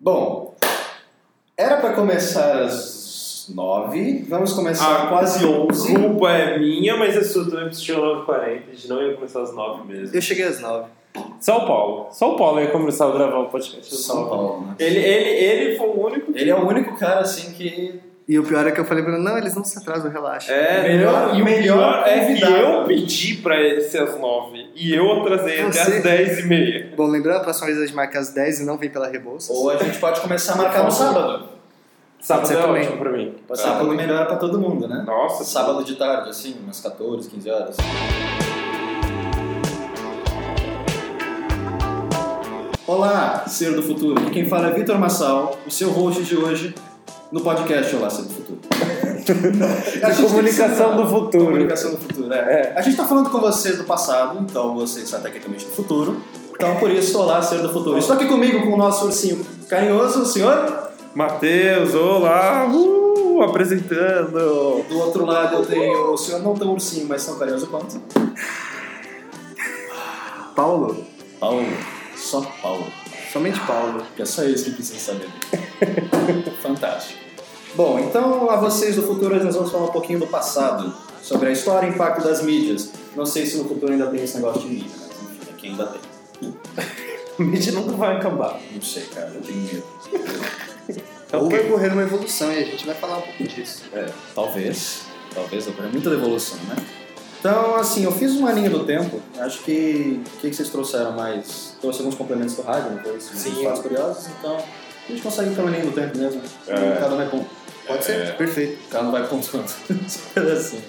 Bom, era pra começar às nove, vamos começar Ah, quase onze. A culpa é minha, mas a sua também chegou 9h40. A gente não ia começar às 9 mesmo. Eu cheguei às nove. São Paulo. São Paulo ia começar a gravar o podcast. às São 9. Paulo, né? Ele, ele, ele foi o único. Ele é o único cara assim que. E o pior é que eu falei pra ele, não, eles não se atrasam, relaxa. É, Melhor- e o melhor é que eu pedi pra ele ser às 9 e eu atrasei até às 10 e meia. Bom, lembrando, a próxima vez a gente marca às 10 e não vem pela Rebouças. Ou a gente pode começar a marcar no sábado. Sábado é também. ótimo pra mim. Pode ser Sábado melhor pra todo mundo, né? Nossa, Sábado de tarde, assim, umas 14, 15 horas. Olá, Ser do Futuro. Aqui quem fala é Vitor Massal, o seu host de hoje no podcast Olá, Ser do Futuro. A comunicação do futuro. Comunicação do futuro, é. A gente tá falando com vocês do passado, então vocês são tecnicamente do futuro. Então, por isso, Olá, Ser do Futuro. Estou aqui comigo com o nosso ursinho carinhoso, o senhor. Matheus, olá! Uh, apresentando! Do outro lado eu tenho o senhor não tão ursinho, mas tão carinhoso quanto. Paulo? Paulo. Só Paulo. Somente Paulo. Que é só isso que precisa saber. Fantástico. Bom, então a vocês do futuro nós vamos falar um pouquinho do passado, sobre a história e impacto das mídias. Não sei se no futuro ainda tem esse negócio de mídia, mas enfim, aqui ainda tem. Mídia nunca vai acabar. Não sei, cara, eu tenho medo. Ou vai correr uma evolução e a gente vai falar um pouco disso. É, talvez. Talvez, é muita devolução, né? Então, assim, eu fiz uma linha do tempo. Acho que. O que que vocês trouxeram mais? Trouxe alguns complementos do rádio, não foi isso? Sim. Fatos curiosos, então. A gente consegue ir pela linha do tempo mesmo. É. Cada um vai pon- Pode ser? É. Perfeito. cada um vai pontuando. assim.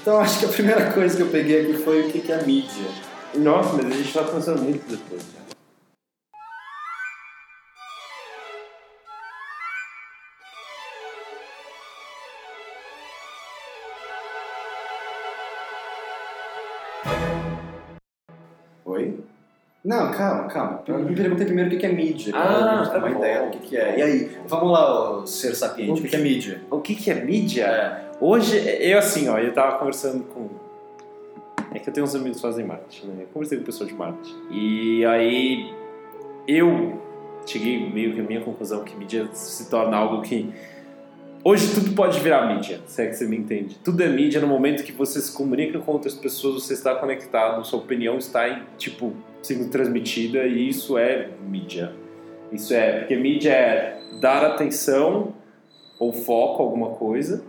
Então, acho que a primeira coisa que eu peguei aqui foi o que que é mídia. Nossa, mas a gente tá pensando muito depois. Não, calma, calma. Eu me perguntei primeiro o que é mídia. Ah, tá uma bom. ideia do que que é. E aí, vamos lá, ô ser sapiente, o que é mídia? O que, que é mídia? É. Hoje, eu assim, ó, eu tava conversando com. É que eu tenho uns amigos que fazem marketing, né? Eu conversei com pessoas de marketing. E aí eu cheguei meio que à minha conclusão que mídia se torna algo que. Hoje tudo pode virar mídia, se é que você me entende. Tudo é mídia no momento que você se comunica com outras pessoas, você está conectado, sua opinião está, em, tipo, sendo transmitida e isso é mídia. Isso é, porque mídia é dar atenção ou foco a alguma coisa,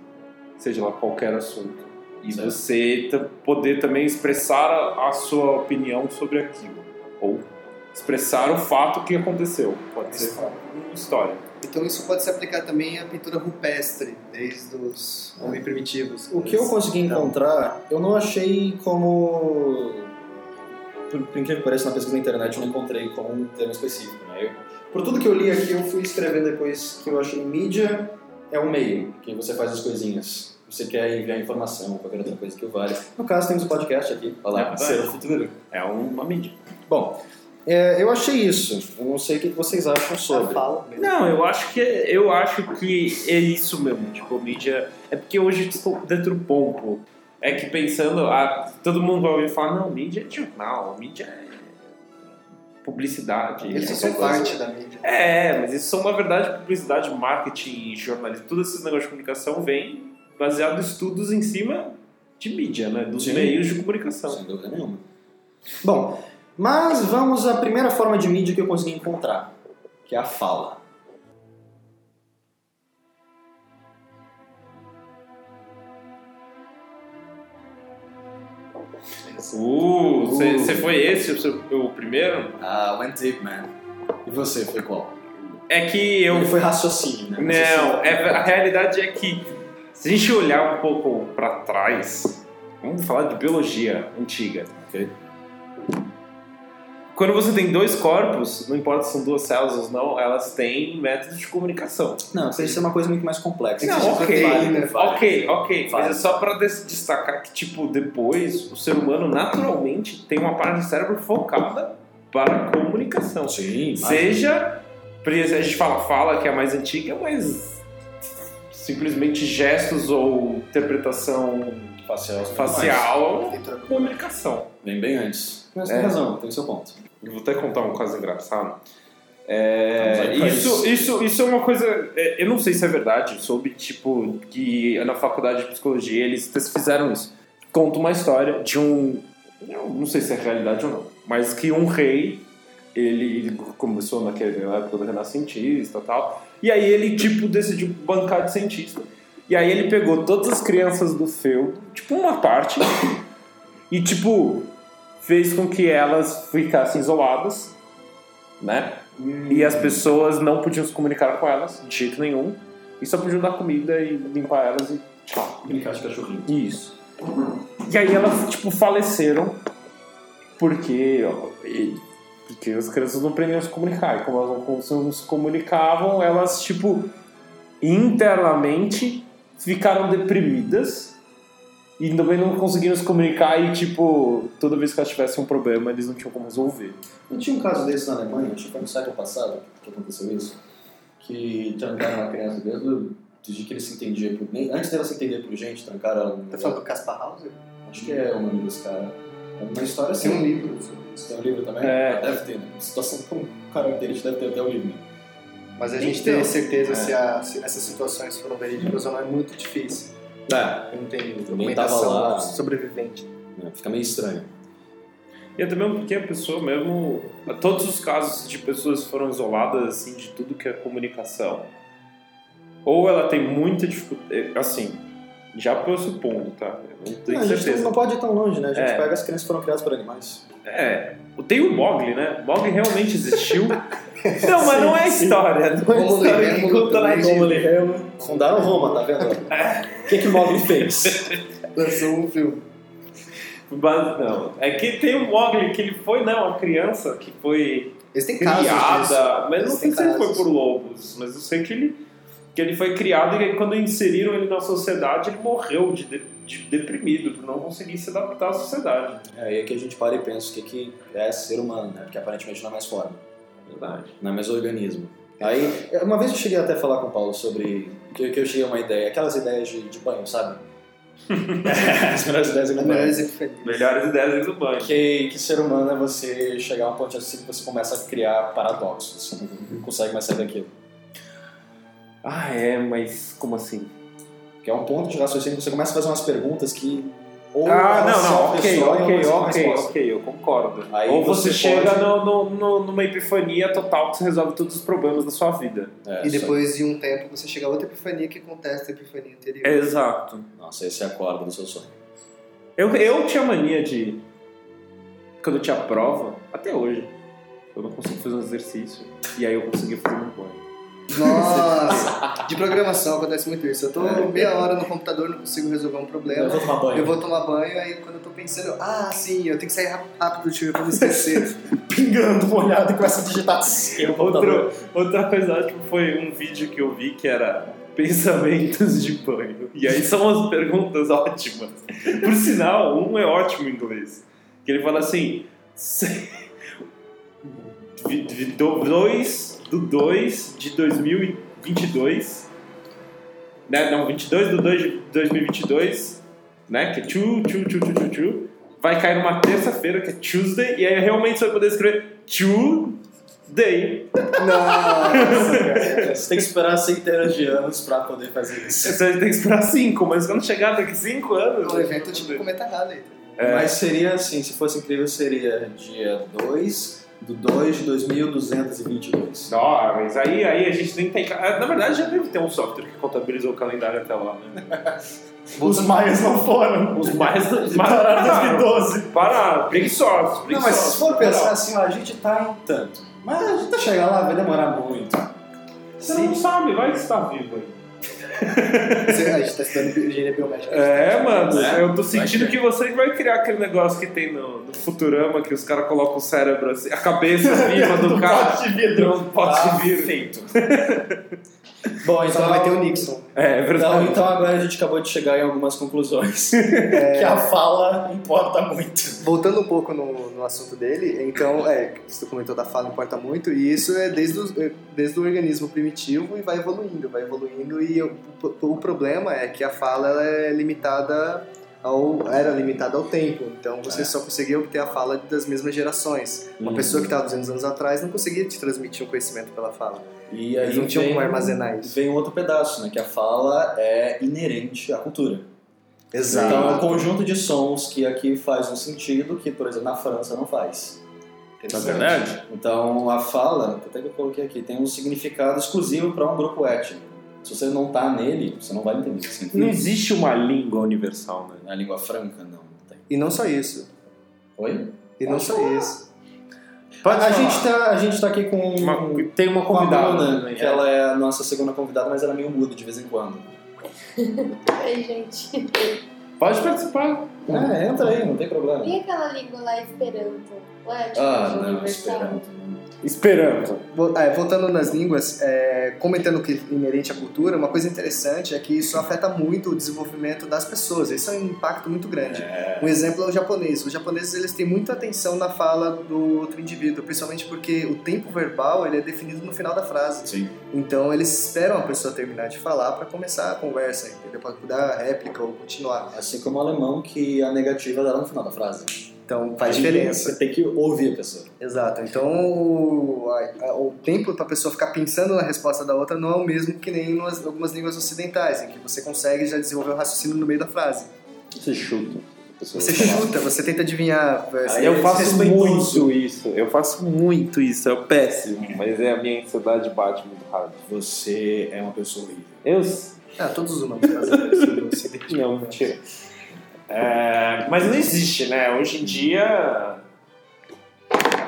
seja lá qualquer assunto, e Certo. você poder também expressar a, a sua opinião sobre aquilo, ou expressar o fato que aconteceu, pode ser uma história. Então isso pode se aplicar também à pintura rupestre, desde os homens primitivos. O que eu consegui encontrar, eu não achei como. Por, por incrível que pareça, na pesquisa na internet eu não encontrei como um termo específico. Né? Eu, por tudo que eu li aqui, eu fui escrevendo depois que eu achei mídia é um meio, que você faz as coisinhas. Você quer enviar informação, qualquer outra coisa que o vale. No caso, temos o podcast aqui. Olha É ser o futuro. É uma mídia. Bom, é, eu achei isso. Eu não sei o que vocês acham sobre. Não, eu acho que eu acho que é isso mesmo. Tipo, mídia. É porque hoje estou dentro do pompo. É que pensando, ah, todo mundo vai ouvir falar, não, mídia é jornal, mídia é publicidade. Eles é são coisa- parte da mídia. É, mas isso são, na verdade, publicidade, marketing, jornalismo, todos esses negócios de comunicação vêm baseado em estudos em cima de mídia, né? Dos Sim. meios de comunicação. Sem dúvida nenhuma. Bom, mas vamos à primeira forma de mídia que eu consegui encontrar, que é a fala. Uh, você foi esse o, seu, o primeiro? Ah, went deep, man. E você, foi qual? É que eu Ele foi raciocínio, né? Não, é, a realidade é que se a gente olhar um pouco para trás, vamos falar de biologia antiga. Ok. Quando você tem dois corpos, não importa se são duas células ou não, elas têm métodos de comunicação. Não, isso é uma coisa muito mais complexa. Não, ok, proteína, vale. ok, ok. Vale. Mas é só para destacar que, tipo, depois o ser humano naturalmente tem uma parte do cérebro focada para a comunicação. Sim. Seja, a gente fala fala que é a mais antiga, mas simplesmente gestos ou interpretação facial. facial ou comunicação. Vem bem antes. Mas É. tem razão, tem seu ponto. Eu vou até contar um caso engraçado. É, aí pra isso, isso. isso, isso é uma coisa. é, Eu não sei se é verdade. Soube, tipo, que na faculdade de psicologia eles fizeram isso. Conta uma história de um. eu Não sei se é realidade ou não, mas que um rei. Ele começou naquela época do renascentista e tal. E aí ele, tipo, decidiu bancar de cientista. E aí ele pegou todas as crianças do feudo, tipo, uma parte, e, tipo, fez com que elas ficassem isoladas, né? E as pessoas não podiam se comunicar com elas de jeito nenhum. E só podiam dar comida e limpar elas e tchau. Brincar de cachorrinho. Isso. E aí elas, tipo, faleceram porque, ó, porque as crianças não aprendiam a se comunicar. E como elas não se comunicavam, elas, tipo, internamente ficaram deprimidas e também não conseguiam se comunicar e, tipo, toda vez que elas tivessem um problema, eles não tinham como resolver. Não tinha um caso desse na Alemanha, acho que foi no século passado que aconteceu isso, que trancaram uma criança desde desde que ele se entendia por... nem- Antes dela se entender por gente, trancaram ela. Tá falando do Caspar Hauser? Acho que é o nome desse cara. É uma história assim. Tem um livro sobre isso. Tem um livro também? É. Deve ter, né? Situação com o cara dele deve ter até o livro. né? Mas a gente Então, ter certeza é. se, a- se essas situações foram verídicas ou não é muito difícil. É, Eu não tava documentação lá. sobrevivente. é, fica meio estranho. E até mesmo porque a pessoa mesmo... Todos os casos de pessoas foram isoladas, assim, de tudo que é comunicação, ou ela tem muita dificuldade... Assim, já pressupondo, tá? Eu não tenho Não, a gente certeza. não pode ir tão longe, né? A gente É. pega as crianças que foram criadas por animais. É, tem o Mogli, né? Mogli realmente existiu. não, mas não é história. Não é história que Remo conta na fundaram Roma, tá vendo? O que que Mogli fez? Lançou um filme. Mas não, é que tem o Mogli que ele foi, não, uma criança que foi casos criada, mas não Eles sei têm se ele foi por lobos, mas eu sei que ele, que ele foi criado e quando inseriram ele na sociedade ele morreu de, de- de deprimido, por não conseguir se adaptar à sociedade. É aí que a gente para e pensa o que, que é ser humano, né? Porque aparentemente não é mais forma, Verdade. não é mais organismo. Aí, uma vez eu cheguei até a falar com o Paulo sobre. que, que eu cheguei a uma ideia, aquelas ideias de, de banho, sabe? As melhores ideias de As banho. melhores ideias do banho. Que, que ser humano é você chegar a um ponto assim que você começa a criar paradoxos. Você não consegue mais sair daquilo. Ah, é, mas como assim? Que é um ponto de raciocínio que você começa a fazer umas perguntas que. Ou Ah, não, não, ok, ok, ok, ok, eu concordo. Aí Ou você, você chega pode- no, no- no- numa epifania total que você resolve todos os problemas da sua vida. É, E depois de um tempo você chega a outra epifania que acontece da epifania anterior. Exato. Nossa, esse é a corda do seu sonho. Eu, eu tinha mania de. Quando eu tinha prova, até hoje, eu não consigo fazer um exercício. E aí eu consegui fazer um banho. Nossa! De programação acontece muito isso. Eu tô meia hora no computador, não consigo resolver um Eu problema. vou tomar banho. Eu vou tomar banho, aí quando eu tô pensando, ah, sim, eu tenho que sair rápido do chuveiro pra não esquecer. pingando molhado e começa a digitar. Outro, outra coisa tipo, foi um vídeo que eu vi que era pensamentos de banho. E aí são umas perguntas ótimas. Por sinal, um é ótimo em inglês. Que ele fala assim. vi- do- 2 do 2 de 2022. Né? Não, 22 do 2 de 2022. Né? Que é 2, 2, 2, 2, 2, 2. Vai cair numa terça-feira, que é Tuesday. E aí realmente você vai poder escrever Tuesday. Nossa! Você tem que esperar centenas de anos pra poder fazer isso. Você tem que esperar 5, mas quando chegar daqui 5 anos. O evento é tipo Cometa Halley. É. Mas seria assim, se fosse incrível, seria dia 2 do 2 de 2222. Não, mas aí, aí a gente nem tem. Na verdade, já deve ter um software que contabiliza o calendário até lá, né? Os maias não foram. Os mais Pararam em 2012. Pararam, preguiçosos, Não, mas se for pensar Pararam. assim, ó, a gente tá em tanto. Mas a gente tá chegar lá, vai demorar muito. Você não sabe, vai que você tá vivo aí. Você- A gente tá estudando engenharia biomédica. É, mano, É, eu tô sentindo que você vai criar aquele negócio que tem no, no Futurama, que os caras colocam o cérebro assim, a cabeça viva do cara. de vidro. Não pode Ah, vir. Feito. Bom, Só então, não vai ter o Nixon. É, é então, verdade. então agora a gente acabou de chegar em algumas conclusões. Que a fala importa muito. Voltando um pouco no, no assunto dele, então, é, você comentou da fala importa muito, e isso é desde o, é desde o organismo primitivo e vai evoluindo, vai evoluindo, e o, o problema é que a fala ela é limitada ao, era limitado ao tempo. Então você É. só conseguia obter a fala das mesmas gerações. Uma Uhum. pessoa que estava 200 anos atrás não conseguia te transmitir um conhecimento pela fala. E aí Eles não tinham vem- como armazenar isso. Vem um outro pedaço, né? Que a fala é inerente à cultura. Exato. Então é um conjunto de sons que aqui faz um sentido que, por exemplo, na França não faz. Na verdade? Então a fala, até que eu coloquei aqui, tem um significado exclusivo para um grupo étnico. Se você não tá nele, você não vai entender o que Não existe uma língua universal, né? Na língua franca, não. não tem. E não só isso. Oi? E não só isso. Pode a, falar. gente tá, a gente tá aqui com, Uma- tem uma com a convidada Bruna, que é. ela é a nossa segunda convidada, mas ela é meio muda de vez em quando. Oi, gente. Pode participar. É, entra aí, não tem problema. E aquela língua lá, Esperanto? Ué, tipo, Ah, não, universal? Esperanto. É, voltando nas línguas, é, comentando que inerente à cultura, uma coisa interessante é que isso afeta muito o desenvolvimento das pessoas. Isso é um impacto muito grande. É, Um exemplo é o japonês. Os japoneses eles têm muita atenção na fala do outro indivíduo, principalmente porque o tempo verbal ele é definido no final da frase. sim. Então eles esperam a pessoa terminar de falar para começar a conversa, entendeu? Para dar a réplica ou continuar. Assim como o alemão, que a negativa dá no final da frase. Então faz Aí diferença. Você tem que ouvir a pessoa. Exato. Então o, a- a- o tempo para a pessoa ficar pensando na resposta da outra não é o mesmo que nem em umas- algumas línguas ocidentais, em que você consegue já desenvolver o raciocínio no meio da frase. Você chuta. Você chuta, você tenta adivinhar. você- Aí eu é faço muito isso. Eu faço muito isso. É péssimo. Mas é a minha ansiedade bate muito rápido. Você é uma pessoa horrível. Eu. Ah, todos os humanos fazem isso no ocidente. Não, mentira. É, mas não existe, né? Hoje em dia.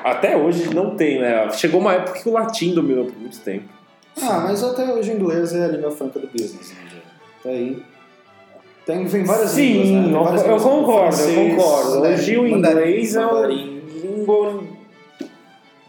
Até hoje não tem, né? Chegou uma época que o latim dominou por muito tempo. Ah, mas até hoje o inglês é a língua franca do business, né? Tá aí. Tem, vem várias Sim, línguas, né? Eu, eu concordo, francês, eu concordo. né? Hoje o Mandarim, inglês é uma mandarim. língua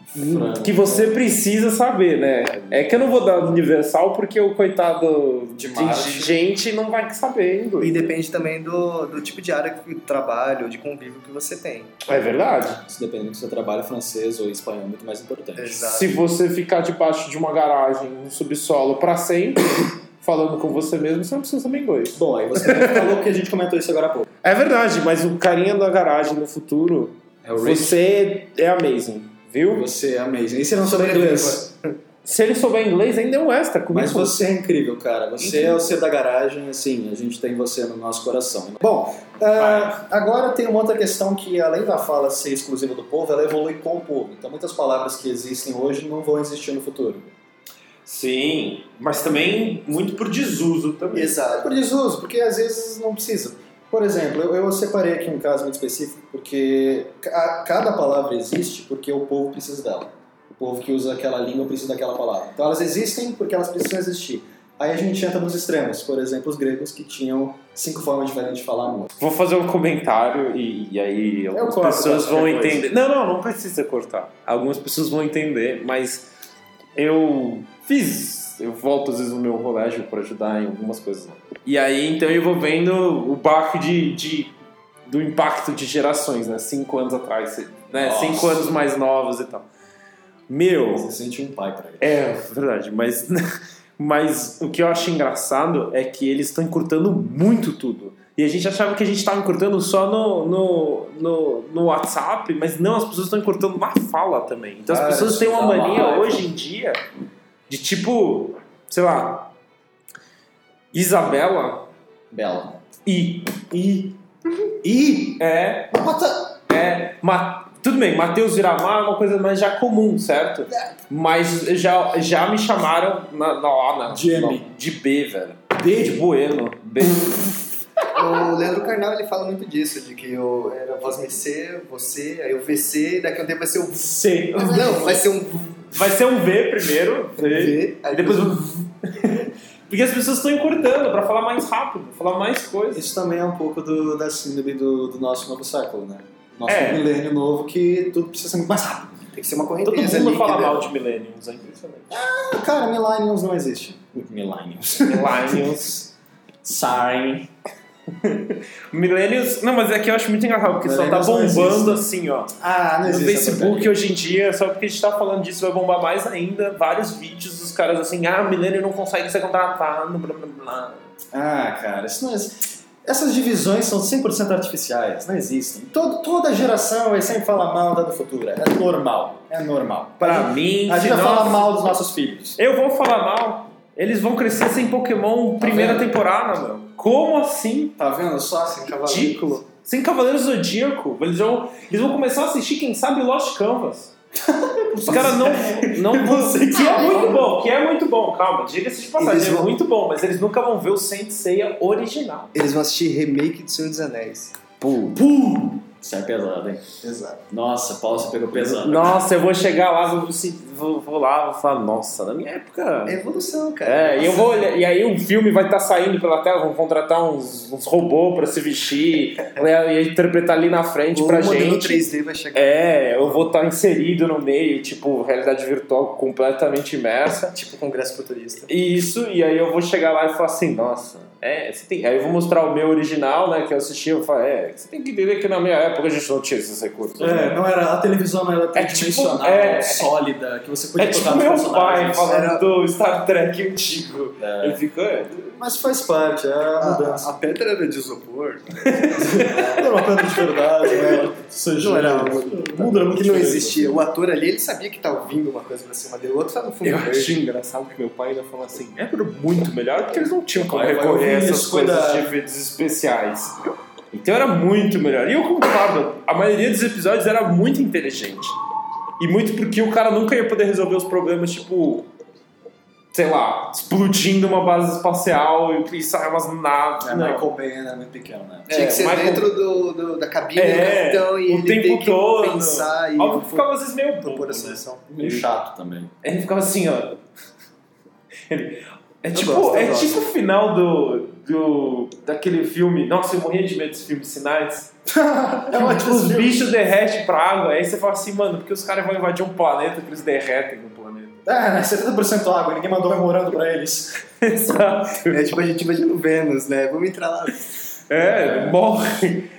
Franca. que você precisa saber, né? É que eu não vou dar universal porque o coitado De de, gente não vai saber E inglês. depende também do, do tipo de área de trabalho, de convívio que você tem. É verdade. Se dependendo se você trabalha francês ou espanhol, é muito mais importante. Exato. Se você ficar debaixo de uma garagem, no subsolo, pra sempre, falando com você mesmo, você não precisa saber inglês. Bom, aí você falou que a gente comentou isso agora há pouco. É verdade, mas o carinha da garagem no futuro, É você é amazing, viu? Você é amazing. E se não souber inglês? Se ele souber inglês, ainda é um extra comigo. Mas você é incrível, cara. Você é o ser da garagem, assim, a gente tem você no nosso coração. Bom, ah, agora tem uma outra questão que, além da fala ser exclusiva do povo, ela evolui com o povo. Então, muitas palavras que existem hoje não vão existir no futuro. Sim, mas também muito por desuso também. É Exato. por desuso, porque às vezes não precisa. Por exemplo, eu, eu separei aqui um caso muito específico, porque ca- cada palavra existe porque o povo precisa dela. O povo que usa aquela língua precisa daquela palavra. Então elas existem porque elas precisam existir. Aí a gente entra nos extremos. Por exemplo, os gregos que tinham cinco formas diferentes de falar amor. Vou fazer um comentário e, e aí algumas corto pessoas vão entender. Não, não, não precisa cortar. Algumas pessoas vão entender, mas eu fiz. Eu volto às vezes no meu colégio para ajudar em algumas coisas. E aí então eu vou vendo o baque de, de- do impacto de gerações, né? Cinco anos atrás, né? Nossa. Cinco anos mais novos e tal. Meu, Você sente um pai pra ele. é, verdade, mas, mas o que eu acho engraçado é que eles estão encurtando muito tudo. E a gente achava que a gente estava encurtando só no, no, no, no WhatsApp, mas não, as pessoas estão encurtando na fala também. Então as Ah, pessoas têm uma mania hoje em dia de tipo, sei lá, Isabela Bela. e. E. E. É, Mata. é. Ma- tudo bem, Matheus Viramar é uma coisa mais já comum, certo? Mas já, já me chamaram na, na, na, De M. de B, velho. B de Bueno. B. O Leandro Carnal ele fala muito disso, de que o, era voz MC, você, aí o VC, e daqui a um tempo vai ser o. C. Não, vai ser um Vai ser um V primeiro. V. V, Aí depois um. Porque as pessoas estão encurtando pra falar mais rápido, falar mais coisas. Isso também é um pouco do, da síndrome do, do nosso novo século, né? Nosso É. milênio novo que tudo precisa ser muito mais rápido. Tem que ser uma Todo correnteza mundo ali. fala mal de Millenniums, é impressionante. Ah, cara, millennials não existe. Millennials. Millennials. Sorry. Millennials. Não, mas é que eu acho muito engraçado, porque só tá bombando assim, ó. Ah, não No existe. essa Facebook porcaria. hoje em dia, só porque a gente tá falando disso, vai bombar mais ainda. Vários vídeos dos caras assim, ah, milênio não consegue ser contratado, blá blá blá. Ah, cara, isso não é. Essas divisões são 100% artificiais, não existem. Todo, toda geração vai sempre falar mal da do futuro. É normal. É normal. Pra mim, A gente vai falar mal dos nossos filhos. Eu vou falar mal. Eles vão crescer sem Pokémon primeira vendo? temporada, meu. Como assim? Tá vendo só? Assim, Ridículo. Sem Cavaleiro Zodíaco. Eles vão, eles vão começar a assistir, quem sabe, Lost Canvas. Os caras não, não vão. Que é muito bom, que é muito bom, calma, diga-se de passagem, é vão- muito bom, mas eles nunca vão ver o Saint Seiya original. Eles vão assistir remake de Senhor dos Anéis. Pô. Pum! Isso é pesado, hein? Exato. Nossa, Paulo, você pegou pesado. Nossa, eu vou chegar lá, vou, vou, vou lá, vou falar, nossa, na minha época. É evolução, cara. É, e eu vou olhar, e aí o filme vai estar saindo pela tela, vão contratar uns, uns robôs pra se vestir, e interpretar ali na frente O pra modelo gente. 3D vai chegar. É, eu vou estar inserido no meio, tipo, realidade virtual completamente imersa. Tipo Congresso Futurista. Isso, e aí eu vou chegar lá e falar assim, nossa, é, você tem. Aí eu vou mostrar o meu original, né, que eu assisti, eu falo, é, você tem que entender que na minha época a gente não tinha esses recursos. É, não era, a televisão não era É tipo- tridimensional, é- sólida, que você podia É tipo tocar nos meu pai falando Era- do Star Trek antigo. É. Ele fica. é, Mas faz parte, é a A, mudança. a pedra era de isopor. Era uma pedra de verdade, né? Seja, Não era o mundo era muito que não existia. O ator ali, ele sabia que tava vindo uma coisa pra cima dele. O outro tá no fundo Eu achei engraçado que meu pai ainda falou assim: é muito melhor porque eles não tinham como recorrer essas isso, coisas cuidado. de efeitos especiais. Então era muito melhor. E eu concordo, a maioria dos episódios era muito inteligente. E muito porque o cara nunca ia poder resolver os problemas, tipo, sei lá, explodindo uma base espacial e, e sair umas naves. É, não. Michael Bay era muito pequeno, né? Tinha que ser Michael- dentro do, do- da cabine É, do capitão e o ele tempo tem que todo. pensar e Óbvio que ficava às vezes meio bobo, né? Meio chato também. Ele ficava assim, ó. Ele- é Eu tipo, gosto, é gosto. tipo o final do, do. daquele filme. Nossa, eu morria de medo desse filme Sinais. É ótimo Os esse filme. bichos derretem pra água, aí você fala assim, mano, porque os caras vão invadir um planeta que eles derretem no planeta. É, né? 70% água, ninguém mandou memorando pra eles. Exato. É tipo a gente imagina o Vênus, né? Vamos entrar lá. É, morre.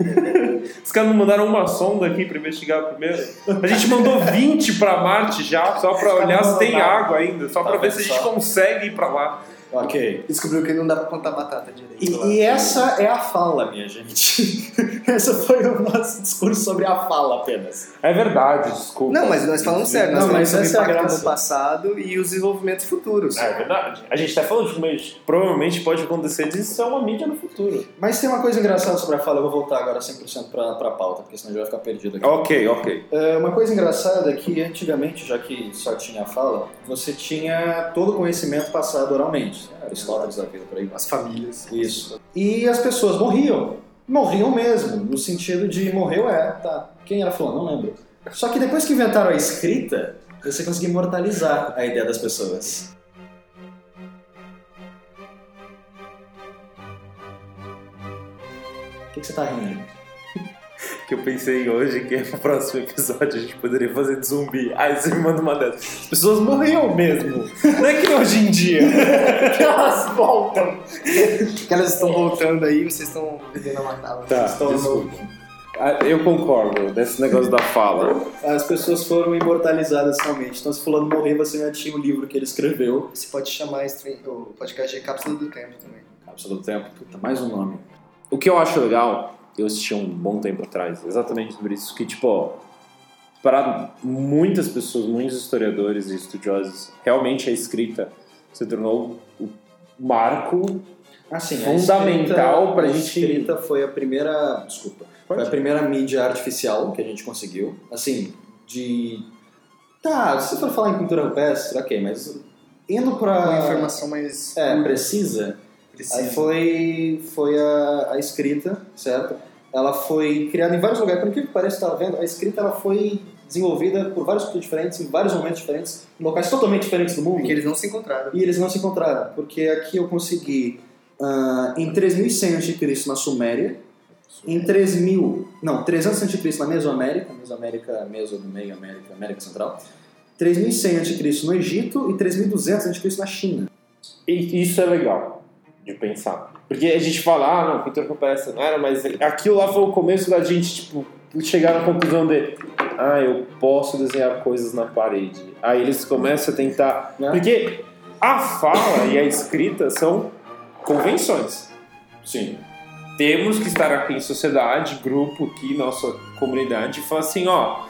Os caras não mandaram uma sonda aqui pra investigar primeiro. A gente mandou 20 pra Marte já, só pra olhar se tem água ainda, só Tá pra ver se a gente consegue ir pra lá. Ok. Descobriu que não dá pra plantar batata direito. lá. E, e essa é a fala, minha gente. Essa foi o nosso discurso sobre a fala apenas. É verdade, desculpa. Não, mas nós falamos sério. Nós Não, falamos mas sobre o essa é a impacto no passado e os desenvolvimentos futuros. É verdade. A gente tá falando de mas provavelmente pode acontecer de ser uma mídia no futuro. Mas tem uma coisa engraçada sobre a fala, eu vou voltar agora 100% pra, pra pauta, porque senão a gente vai ficar perdido aqui. Ok, ok. É, uma coisa engraçada é que antigamente, já que só tinha a fala, você tinha todo o conhecimento passado oralmente. Né? Aristóteles da vida por aí. As famílias. Isso. E as pessoas morriam. Morriam mesmo, no sentido de morreu é, tá. Quem era fulano? Não lembro. Só que depois que inventaram a escrita, você conseguia imortalizar a ideia das pessoas. O que, que você tá rindo? Que eu pensei hoje que no próximo episódio a gente poderia fazer de zumbi. Aí você me manda uma dessas. As pessoas morriam mesmo. Não é que hoje em dia. Elas voltam! Que elas estão voltando aí, vocês estão vivendo a matá-las. Tá, Estão desculpa. Ah, Eu concordo desse negócio da fala. As pessoas foram imortalizadas realmente. Então, se fulano morrer, você já tinha o livro que ele escreveu. Você pode chamar o podcast de Cápsula do Tempo também. Cápsula do Tempo. Puta, mais um nome. O que eu acho legal, eu assisti um bom tempo atrás, exatamente sobre isso, que, tipo, para muitas pessoas, muitos historiadores e estudiosos, realmente a escrita se tornou o marco. Assim, Fundamental pra a gente- escrita foi a primeira. Desculpa. Foi a primeira mídia artificial que a gente conseguiu. Assim, de. Tá, se você for falar em pintura rupestre, ok, mas indo pra. Uma informação mais É, precisa. precisa. Aí foi, foi a, a escrita, certo? Ela foi criada em vários lugares. Por que pareça, estava vendo, a escrita ela foi desenvolvida por vários cultos diferentes, em vários momentos diferentes, em locais totalmente diferentes do mundo. Porque eles não se encontraram. E eles não se encontraram, porque aqui eu consegui ah, em 3100 a.C. na Suméria, em 3000, não, 300 a.C. na Mesoamérica, Mesoamérica, Meso do meio, América, América Central, 3100 a.C. no Egito e 3200 a.C. na China. E isso é legal de pensar. Porque a gente fala, ah, não, pintura rupestre não era, mas aquilo lá foi o começo da gente, tipo, chegar na conclusão de, ah, eu posso desenhar coisas na parede. Aí eles começam a tentar. Né? Porque a fala e a escrita são convenções. Sim. temos que estar aqui em sociedade, grupo aqui, nossa comunidade, e falar assim, ó,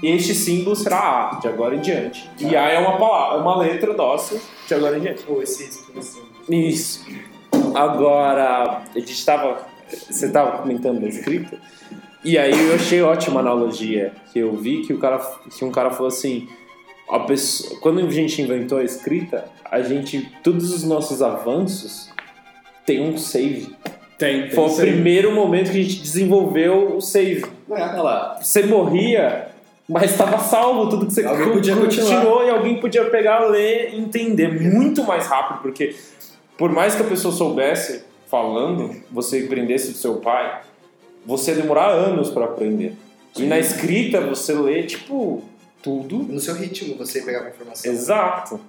este símbolo será A, de agora em diante. E A é uma palavra, é uma letra nossa, de agora em diante. Ou esse risco assim. Isso. Agora, a gente estava. Você estava comentando da escrita, e aí eu achei ótima a analogia que eu vi que o cara, que um cara falou assim, a pessoa, quando a gente inventou a escrita, a gente, todos os nossos avanços tem um save. Tem, Foi o primeiro momento que a gente desenvolveu o save. É, olha lá. Você morria, mas estava salvo tudo que você Alguém podia continuou continuar. e alguém podia pegar, ler e entender muito mais rápido, porque por mais que a pessoa soubesse falando, você aprendesse do seu pai, você ia demorar anos para aprender. E na escrita você lê tipo tudo. No seu ritmo, você pegava a informação. Exato.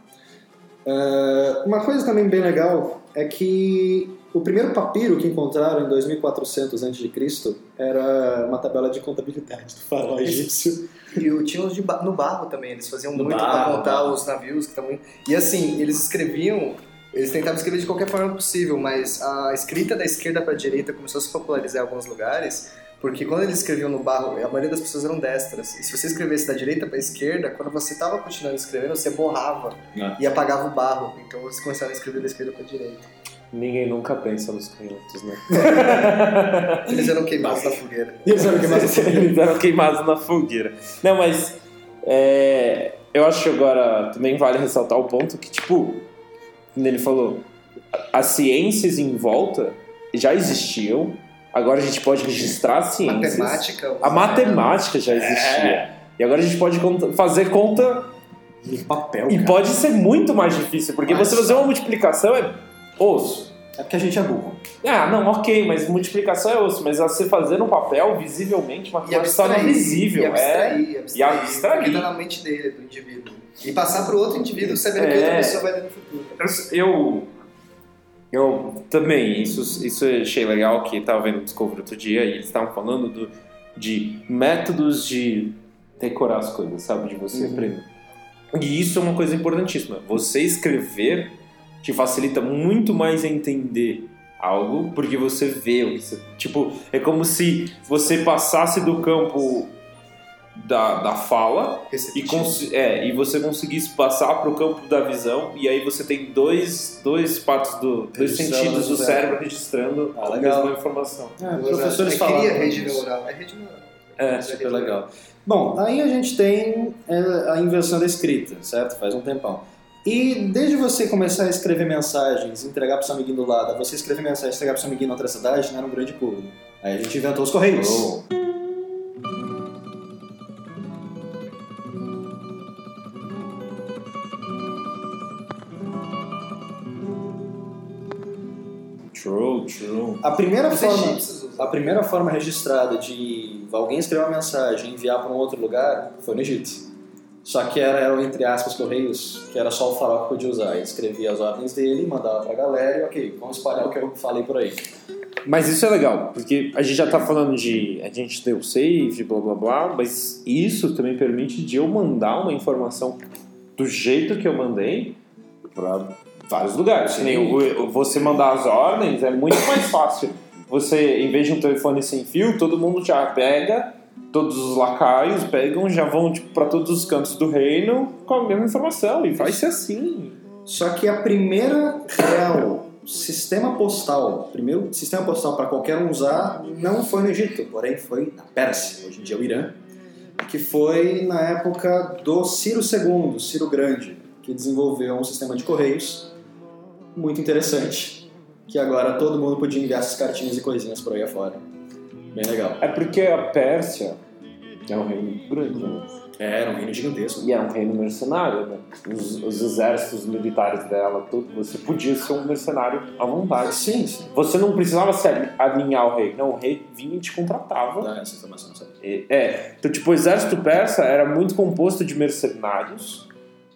Uh, uma coisa também bem legal é que o primeiro papiro que encontraram em 2400 a.C. era uma tabela de contabilidade do faraó egípcio. E o- tinha os de ba- no barro também, eles faziam No muito pra contar barro. os navios que estavam. E assim, eles escreviam, eles tentavam escrever de qualquer forma possível, mas a escrita da esquerda pra direita começou a se popularizar em alguns lugares, porque quando eles escreviam no barro, a maioria das pessoas eram destras. E se você escrevesse da direita pra esquerda, quando você tava continuando escrevendo, você borrava Ah. e apagava o barro. Então você começava a escrever da esquerda pra direita. Ninguém nunca pensa nos canhotos, né? Eles eram queimados na fogueira. Eles eram queimados Eles eram queimados na fogueira. Não, mas é, eu acho que agora também vale ressaltar o ponto que, tipo, ele falou, as ciências em volta já existiam, agora a gente pode registrar as ciências. Matemática. A matemática já existia. E agora a gente pode conta- fazer conta em papel. e cara. pode ser muito mais difícil, porque Mas você fazer uma multiplicação é osso. É porque a gente é burro. Ah, não, ok, mas multiplicação é osso, mas você fazer no papel, visivelmente, uma E coisa abstrair, visível. e é. abstrair, abstrair, abstrair. Porque tá na mente dele, do indivíduo. E passar pro outro indivíduo sabendo que É. outra pessoa vai ler no futuro. Eu. Eu também, isso, isso eu achei legal que tava vendo o Discovery outro dia e eles estavam falando do, de métodos de decorar as coisas, sabe? De você Uhum. aprender. E isso é uma coisa importantíssima. Você escrever te facilita muito mais a entender algo porque você vê o que você. Tipo, é como se você passasse do campo da, da fala e, é, e você conseguisse passar para o campo da visão e aí você tem dois, dois partes do dois sentidos do no cérebro registrando Ah, a mesma informação. É, Eu professores eu falavam. queria rede disso. neural. É rede neural. É, Super rede legal. Bom, aí a gente tem é, a invenção da escrita, certo? Faz um tempão. E desde você começar a escrever mensagens, entregar pro seu amiguinho do lado, você escrever mensagens, entregar pro seu amiguinho na outra cidade, não era um grande pulo. Aí a gente inventou os Correios. Oh. True, true. A primeira Os forma... egípcios. A primeira forma registrada de alguém escrever uma mensagem e enviar para um outro lugar foi no Egito. Só que era, eram, entre aspas, correios, que era só o faraó que podia usar. Ele escrevia as ordens dele, mandava pra galera e, ok, vamos espalhar o que eu falei por aí. Mas isso é legal, porque a gente já tá falando de. A gente deu save, blá blá blá, mas isso também permite de eu mandar uma informação do jeito que eu mandei pra vários lugares. Que nem você mandar as ordens é muito mais fácil. Você, em vez de um telefone sem fio, todo mundo já pega, todos os lacaios pegam, já vão tipo, para todos os cantos do reino com a mesma informação. E vai ser assim. Só que a primeira real sistema postal, primeiro sistema postal para qualquer um usar, não foi no Egito, porém foi na Pérsia, hoje em dia é o Irã, que foi na época do Ciro II, Ciro Grande, que desenvolveu um sistema de correios muito interessante, que agora todo mundo podia enviar essas cartinhas e coisinhas por aí afora. Bem legal. É porque a Pérsia é um reino grande, né? É, era um reino gigantesco. E era um reino mercenário, né? Os, os exércitos militares dela, tudo, você podia ser um mercenário à vontade. Sim, sim. Você não precisava se alinhar ao rei. Não, o rei vinha e te contratava. Dá essa informação, sabe? E- É. Então, tipo, o exército persa era muito composto de mercenários,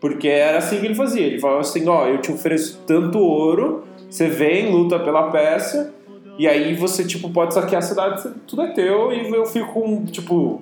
porque era assim que ele fazia. Ele falava assim, ó, eu te ofereço tanto ouro, você vem, luta pela Pérsia, e aí você, tipo, pode saquear a cidade, tudo é teu, e eu fico com, tipo,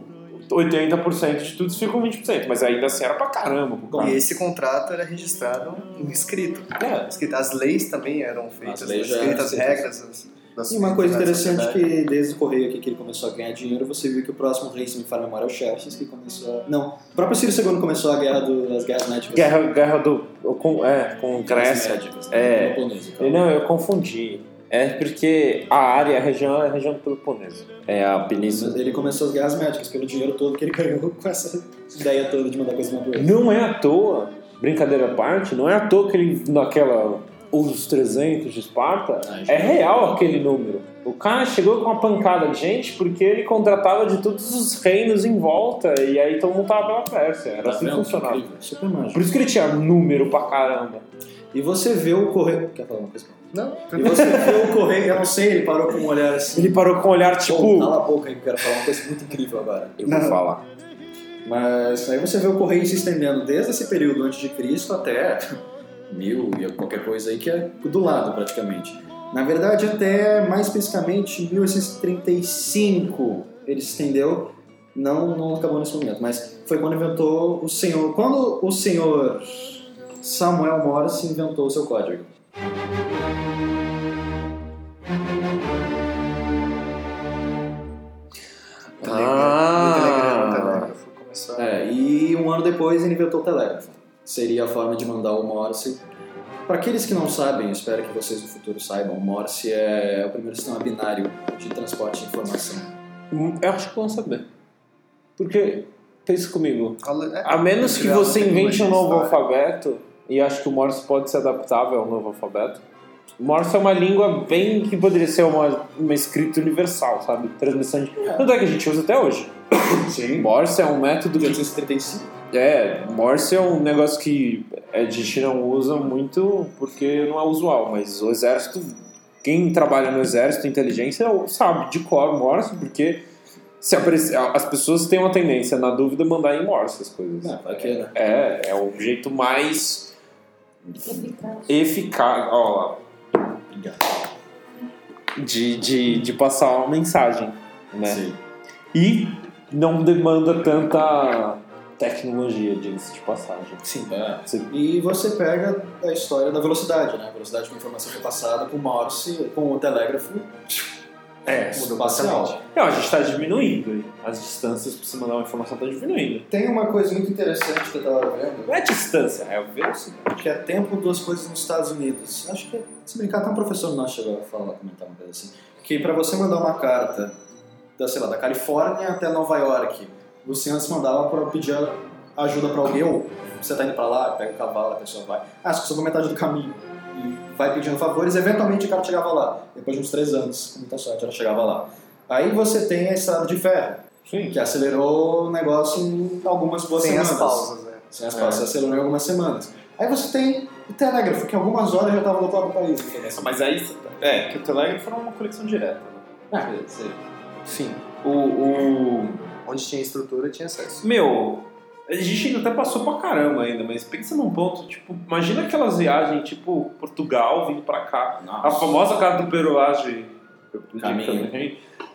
80% de tudo, você fica com 20%. Mas ainda assim era pra caramba. pro cara. E esse contrato era registrado em escrito. É. As leis também eram feitas, As leis já escritas, eram as escritas. regras. as- das E uma coisa interessante que desde o correio aqui que ele começou a ganhar dinheiro, você viu que o próximo rei, se me falha a memória, é o Xerxes, que começou a... Não, o próprio Ciro II começou a guerra do, as guerras médicas. Guerra, guerra do. Com, é, com Grécia. médicas, É. né? Calma. Não, eu confundi. É porque a área, a região é a região do Peloponeso. É a península. Ele começou as guerras médicas pelo dinheiro todo que ele ganhou com essa ideia toda de mandar coisa uma outro. Não é à toa, brincadeira à parte, não é à toa que ele, naquela. Os 300 de Esparta, Ah, é real aquele número. O cara chegou com uma pancada de gente porque ele contratava de todos os reinos em volta e aí todo mundo tava pela Pérsia. Era Tá assim que funcionava. Incrível, Super mágico. Por isso que ele tinha número pra caramba. E você vê o correio... Quer falar uma coisa? Não, E você vê o correio... Eu não sei, ele parou com um olhar assim... Ele parou com um olhar Pô, tipo. cala a boca aí que eu quero falar uma coisa muito incrível agora. Eu vou Não. falar. Mas aí você vê o correio se estendendo desde esse período antes de Cristo até mil e qualquer coisa aí que é do lado praticamente. Na verdade, até mais especificamente 1835 ele se estendeu. Não, não acabou nesse momento, mas foi quando inventou o senhor. Quando o senhor Samuel Morse inventou o seu código. Seria a forma de mandar o Morse. Para aqueles que não sabem, espero que vocês no futuro saibam, o Morse é o primeiro sistema binário de transporte de informação. Hum, Eu acho que vão saber. Porque, pense comigo, É, a menos que você invente um novo alfabeto, e acho que o Morse pode ser adaptável ao novo alfabeto, Morse é uma língua bem que poderia ser uma, uma escrita universal, sabe? Transmissão de. Tanto é que a gente usa até hoje. Sim. Morse é um método que 1835. É, Morse é um negócio que a gente não usa muito porque não é usual, mas o exército, quem trabalha no exército, inteligência, sabe de cor Morse, porque se aparecer, as pessoas têm uma tendência, na dúvida, mandar em Morse as coisas. Não, que né? É, é o jeito mais Eficaz. eficaz, ó lá, de, de, de passar uma mensagem, né? Sim. E não demanda tanta tecnologia, diga-se de passagem. Sim. É. Você E você pega a história da velocidade, né? A velocidade com a informação foi passada com o Morse, com o telégrafo, É, mudou bastante. Não, a gente está diminuindo. As distâncias para você mandar uma informação estão diminuindo. Tem uma coisa muito interessante que eu tava vendo, Não é distância, é velocidade. que é tempo duas coisas nos Estados Unidos. Acho que, se brincar, até um professor nosso chegou a falar, comentar uma coisa assim. Que para você mandar uma carta, da, sei lá, da Califórnia até Nova York, você antes mandava para pedir ajuda para alguém, ou você tá indo para lá, pega o cavalo, a pessoa vai. Ah, que só metade do caminho. E vai pedindo favores, eventualmente o cara chegava lá. Depois de uns três anos, com muita sorte, ela chegava lá. Aí você tem a estrada de ferro, Sim. que acelerou o negócio em algumas boas Sem semanas. as pausas, né? Sem as pausas, acelerou em algumas semanas. Aí você tem o telégrafo, que em algumas horas já estava do outro lado do país. entendeu? Mas aí, é, que o telégrafo era uma conexão direta. Né? Ah. Sim. O, o. Onde tinha estrutura, tinha acesso. Meu, a gente ainda até passou pra caramba ainda, mas pensa num ponto, tipo, imagina aquelas viagens, tipo, Portugal vindo pra cá. A famosa carta do Peruage.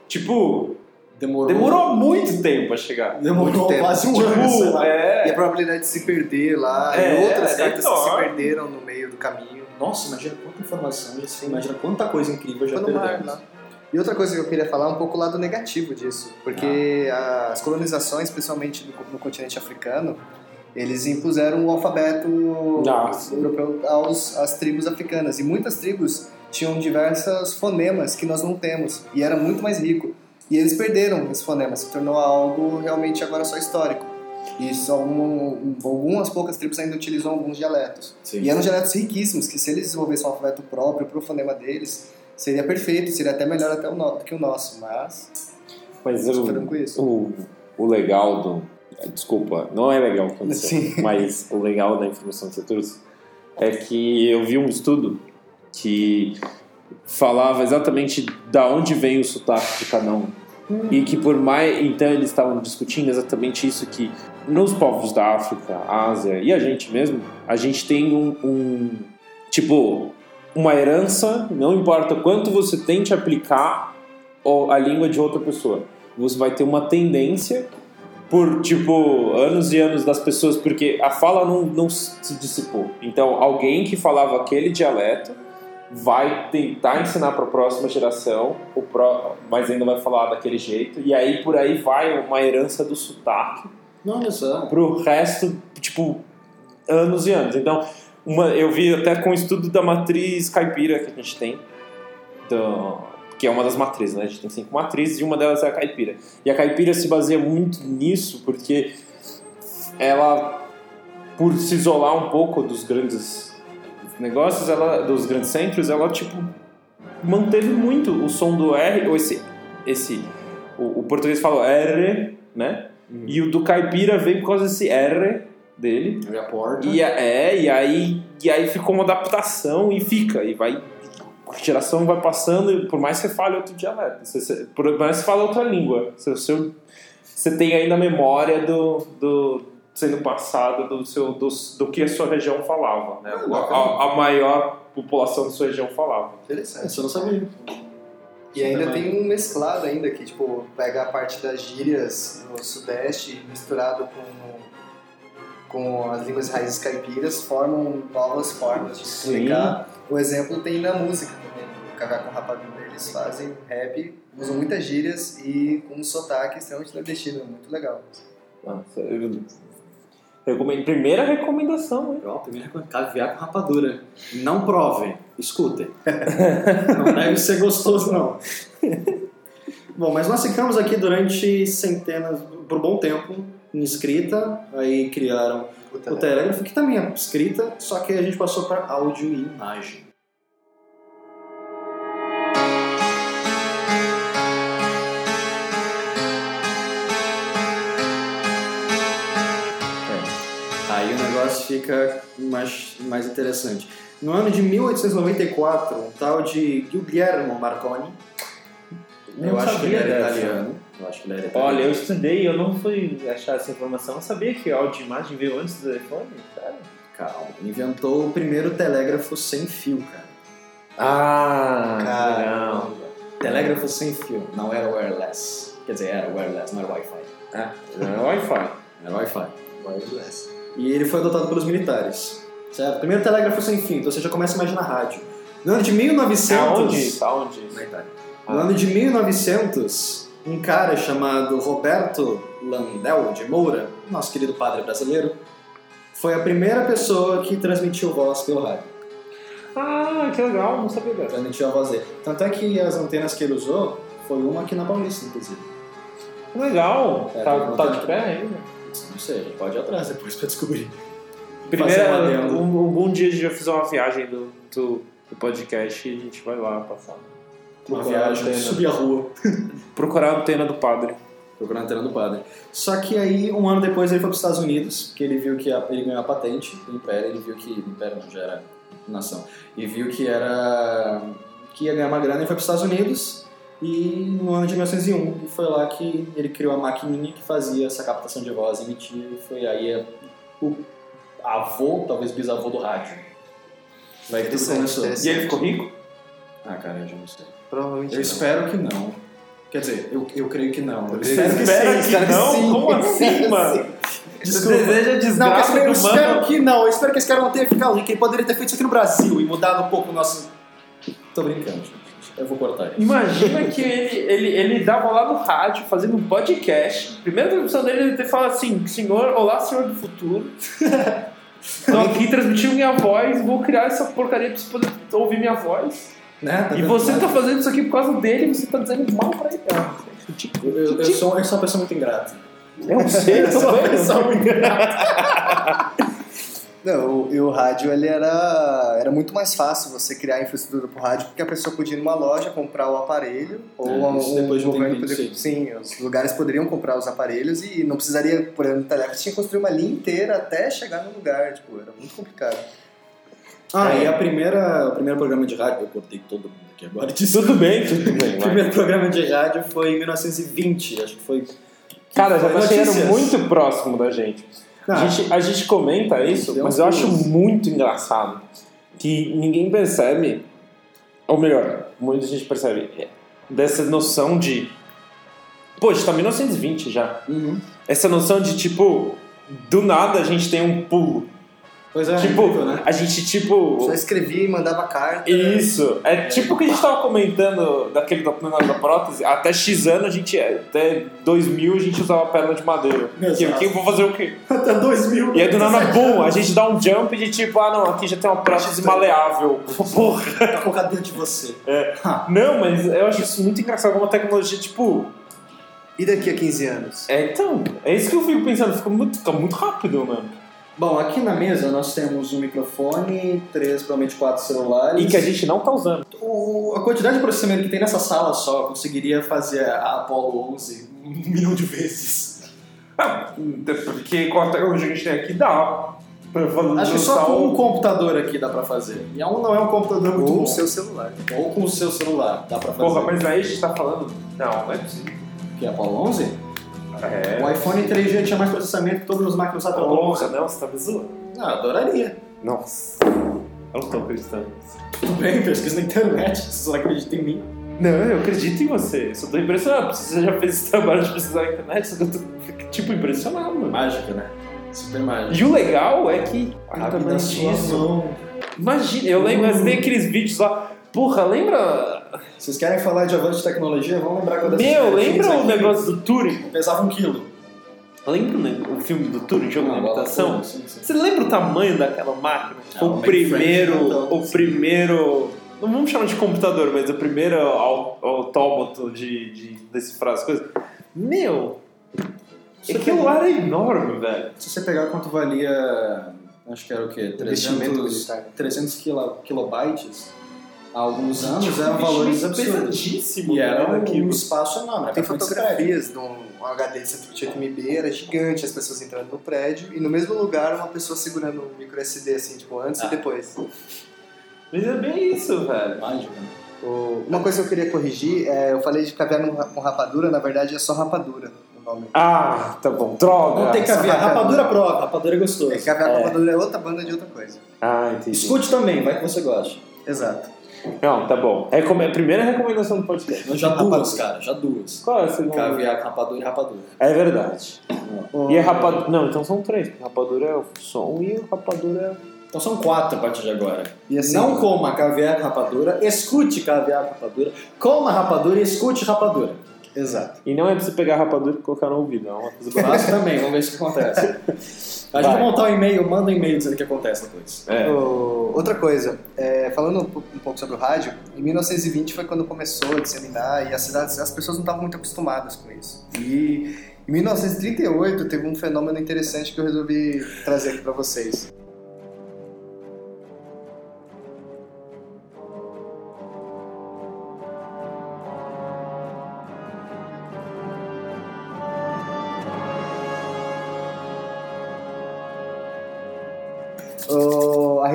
Tipo, Demorou. demorou muito tempo a chegar. Demorou muito tempo. quase um ano, Tipo. E é. a probabilidade de se perder lá, É, e outras é cartas que se perderam no meio do caminho. Nossa, imagina quanta informação, sei, imagina quanta coisa incrível já mar, perdemos. lá. E outra coisa que eu queria falar é um pouco o lado negativo disso, porque as colonizações, especialmente no, no continente africano, eles impuseram o alfabeto europeu aos, às tribos africanas. E muitas tribos tinham diversos fonemas que nós não temos, e era muito mais rico. E eles perderam esse fonema, se tornou algo realmente agora só histórico. E só um- algumas poucas tribos ainda utilizam alguns dialetos. Sim. E eram dialetos riquíssimos, que se eles desenvolvessem um alfabeto próprio para o fonema deles, seria perfeito, seria até melhor até o no- do que o nosso, mas Mas sofreram o, com isso. o, o legal do. Desculpa, não é legal aconteceu, Sim. mas o legal da informação que você trouxe é que eu vi um estudo que falava exatamente da onde vem o sotaque de cada um. E que por mais. Então eles estavam discutindo exatamente isso: que nos povos da África, Ásia e a gente mesmo, a gente tem um. um tipo, uma herança, não importa quanto você tente aplicar o- a língua de outra pessoa, você vai ter uma tendência por, tipo, anos e anos das pessoas, porque a fala não, não se dissipou. Então, alguém que falava aquele dialeto vai tentar ensinar para a próxima geração, o pró- mas ainda vai falar daquele jeito, e aí por aí vai uma herança do sotaque Não, só. pro resto, tipo, anos e anos. Então, uma, eu vi até com o estudo da matriz caipira que a gente tem, do- que é uma das matrizes, né? A gente tem cinco matrizes e uma delas é a caipira. E a caipira se baseia muito nisso porque ela, por se isolar um pouco dos grandes negócios, ela, dos grandes centros, ela, tipo, manteve muito o som do R, ou esse, esse o, o português fala R, né? E o do caipira veio por causa desse R dele. Abre a porta. E, a- é, e aí, e aí ficou uma adaptação e fica. E vai. A geração vai passando, e por mais que você fale outro dialeto, você, você- por mais que você fale outra língua, você, você, você tem ainda a memória do, do sendo passado do, seu, do, do que a sua região falava. Né? Ah, A, a- a maior população da sua região falava. Interessante. Essa eu não sabia. E ainda tem um mesclado ainda, que tipo, pega a parte das gírias no sudeste misturado com, com as línguas raízes caipiras, formam novas formas de se comunicar. O exemplo tem na música também. O Cacá com Rapadura, eles fazem rap, usam muitas gírias e com um sotaque extremamente nordestino, muito legal. Nossa, eu- recomendo- primeira recomendação, hein? Ó, primeiro é caviar com rapadura. Não provem, escutem. não deve ser gostoso, não. Bom, mas nós ficamos aqui durante centenas, por um bom tempo, em escrita, aí criaram o telégrafo, que também é escrita, só que a gente passou para áudio e imagem. É. Aí o negócio fica mais, mais interessante. No ano de 1894, um tal de Guglielmo Marconi, eu acho que ele era italiano. Eu acho que ele era italiano. Olha, eu estudei, eu não fui achar essa informação. Eu sabia que o áudio e imagem veio antes do telefone, cara. Calma, inventou o primeiro telégrafo sem fio, cara. Ah, Caramba. legal. Telégrafo sem fio, não era wireless. Quer dizer, era wireless, não era Wi-Fi. É, não é Wi-Fi. Era Wi-Fi. Wireless. E ele foi adotado pelos militares. Certo? Primeiro telégrafo sem fio, então você já começa a imaginar rádio. No ano de 1900... Aonde? Aonde? Na Itália. No ano de 1900, um cara chamado Roberto Landel de Moura, nosso querido padre brasileiro, foi a primeira pessoa que transmitiu voz pelo rádio. Ah, que legal, não sabia dessa. Transmitiu a voz dele. Tanto é que as antenas que ele usou foi uma aqui na Paulista, inclusive. Legal, É, tá, tá de pé ainda. Não sei, pode ir atrás depois pra descobrir. Primeiro, um um, algum dia a gente vai fazer uma viagem do, do, do podcast e a gente vai lá passar. Uma Procurar a viagem, antena. subir a rua. Procurar a antena do padre. Procurando a antena do padre. Só que aí, um ano depois, ele foi para os Estados Unidos, porque ele viu que a- ele ganhou a patente do Império, ele viu que. Império não, já era nação. E viu que era. que ia ganhar uma grana e foi para os Estados Unidos. E no ano de 1901, e foi lá que ele criou a maquininha que fazia essa captação de voz e emitia. E foi aí o avô, talvez bisavô do rádio. Vai que tudo começou. E ele ficou rico? Ah, cara, eu já não sei. Provavelmente Eu não. espero que não. Quer dizer, eu, eu creio que não. Eu espero que espera sim, que espero não? sim. Como assim, mano? Desculpa. Deseja Não, desgraça mas eu espero mano? que não. Eu espero que esse cara não tenha ficado rico. Ele poderia ter feito isso aqui no Brasil e mudado um pouco o nosso. Tô brincando, gente. Eu vou cortar isso. Imagina que ele, ele, ele dava lá no rádio, fazendo um podcast. Primeira transmissão dele, ele fala assim: Senhor, olá, senhor do futuro. Estou aqui transmitindo minha voz, vou criar essa porcaria pra você poder ouvir minha voz. Né? E você tá fazendo isso aqui por causa dele você tá dizendo mal pra ele. Ridículo. Eu, eu, sou, eu sou uma pessoa muito ingrata. Eu sei, eu sou uma pessoa muito ingrata. Não, o- e o rádio ele era, era muito mais fácil você criar infraestrutura pro rádio, porque a pessoa podia ir numa loja comprar o aparelho, ou É, um, depois de um governo poderia, sim. os lugares poderiam comprar os aparelhos e não precisaria, por exemplo, no telégrafo, tinha que construir uma linha inteira até chegar no lugar, tipo, era muito complicado. Ah, É. e a primeira, o primeiro programa de rádio. Eu cortei todo mundo aqui agora. Disso. Tudo bem, tudo bem. O primeiro programa de rádio foi em 1920, acho que foi. Cara, já Foi chegando notícias. muito próximo da gente. Ah, A gente, a gente comenta isso, Deu mas eu acho muito engraçado que ninguém percebe, ou melhor, muita gente percebe, é, dessa noção de. Pô, a gente tá em 1920 já. Uhum. Essa noção de tipo, do nada a gente tem um pulo. Pois é, Tipo, incrível, né? a gente, tipo. Só escrevia e mandava carta. Isso, é tipo o que a gente tava comentando daquele documentário da prótese. Até X anos, a gente, até 2000, a gente usava pérola de madeira. Que, que eu vou fazer o quê? Até 2000. E aí do nada, bum, a gente dá um jump de tipo, ah não, aqui já tem uma prótese maleável. Porra. Tá colocado dentro de você. É. Não, mas eu acho isso muito engraçado como a tecnologia, tipo. E daqui a 15 anos? É, então, é isso que eu fico pensando, fica muito, fica muito rápido, mano. Bom, aqui na mesa nós temos um microfone, três, provavelmente quatro celulares. E que a gente não tá usando. O- a quantidade de processamento que tem nessa sala só conseguiria fazer a Apollo 11 um milhão de vezes. Ah, porque com a tecnologia que a gente tem aqui dá. Acho que só com um- computador aqui dá pra fazer. E um não é um computador muito Ou bom. o seu celular. Ou com o seu celular dá pra fazer. Porra, mas aí a gente tá falando. Não, não é possível. Que é Apollo 11? É. O iPhone 3G tinha mais processamento que todas as máquinas Apollo Porra, 11. não, você tá me zoando. Não, eu adoraria. Nossa. Eu não tô acreditando nisso. Tudo bem, pesquisa na internet, você não acredita em mim. Não, eu acredito em você. Só tô impressionado. Você já fez esse trabalho de pesquisar na internet, só que eu tô, tipo, impressionado, mano. Mágica, né? Super mágica. E o legal é que. Mão. Imagina, eu lembro, mas tem aqueles vídeos lá. Porra, lembra. Vocês querem falar de avanço de tecnologia? Vamos lembrar quando Meu, lembra o negócio do Turing? Pesava um quilo. Lembra né, o filme do Turing, jogo de Ah, sim, sim. Você lembra o tamanho daquela máquina? Ah, Foi o primeiro. então, O sim. primeiro. Não vamos chamar de computador, mas o primeiro au- autômato de, de decifrar as coisas. Meu, Você aquilo lá era enorme, velho. Se você pegar quanto valia, acho que era o quê? Investimento 300, militar. 300 quilo, kilobytes, há alguns anos Tipo, eram valores absurdos. pesadíssimo, E era né, um, aquilo. espaço enorme. Tem era fotografias de um um HD de 128 MB, era gigante, as pessoas entrando no prédio, e no mesmo lugar uma pessoa segurando um micro SD, assim, tipo, antes Ah. e depois. Mas é bem isso, velho. Mágico, né? Uma coisa que eu queria corrigir, é, eu falei de caviar com rapadura, na verdade é só rapadura o nome. Ah, tá bom. Droga. Não tem caviar. Rapadura prova, rapadura é gostoso. É, caviar com É. rapadura é outra banda de outra coisa. Ah, entendi. Escute também, vai que você gosta. Exato. Não, tá bom. Recome- A primeira recomendação do podcast. Já duas, cara, já duas. Qual é a segunda? Caviar rapadura e rapadura. É verdade. E é rapadura. Não, então são três. Rapadura é o som e o rapadura Então são quatro a partir de agora. E assim, Não coma caviar rapadura, escute caviar rapadura, coma rapadura e escute rapadura. Exato. E não é pra você pegar a rapadura e colocar no ouvido, é coisa boa. Faça também, vamos ver se acontece. A gente Vai. montar um e-mail, manda um e-mail dizendo o que acontece depois. É. O- Outra coisa, é, falando um um pouco sobre o rádio, em 1920 foi quando começou a disseminar e as cidades, as pessoas não estavam muito acostumadas com isso. E em 1938 teve um fenômeno interessante que eu resolvi trazer aqui para vocês.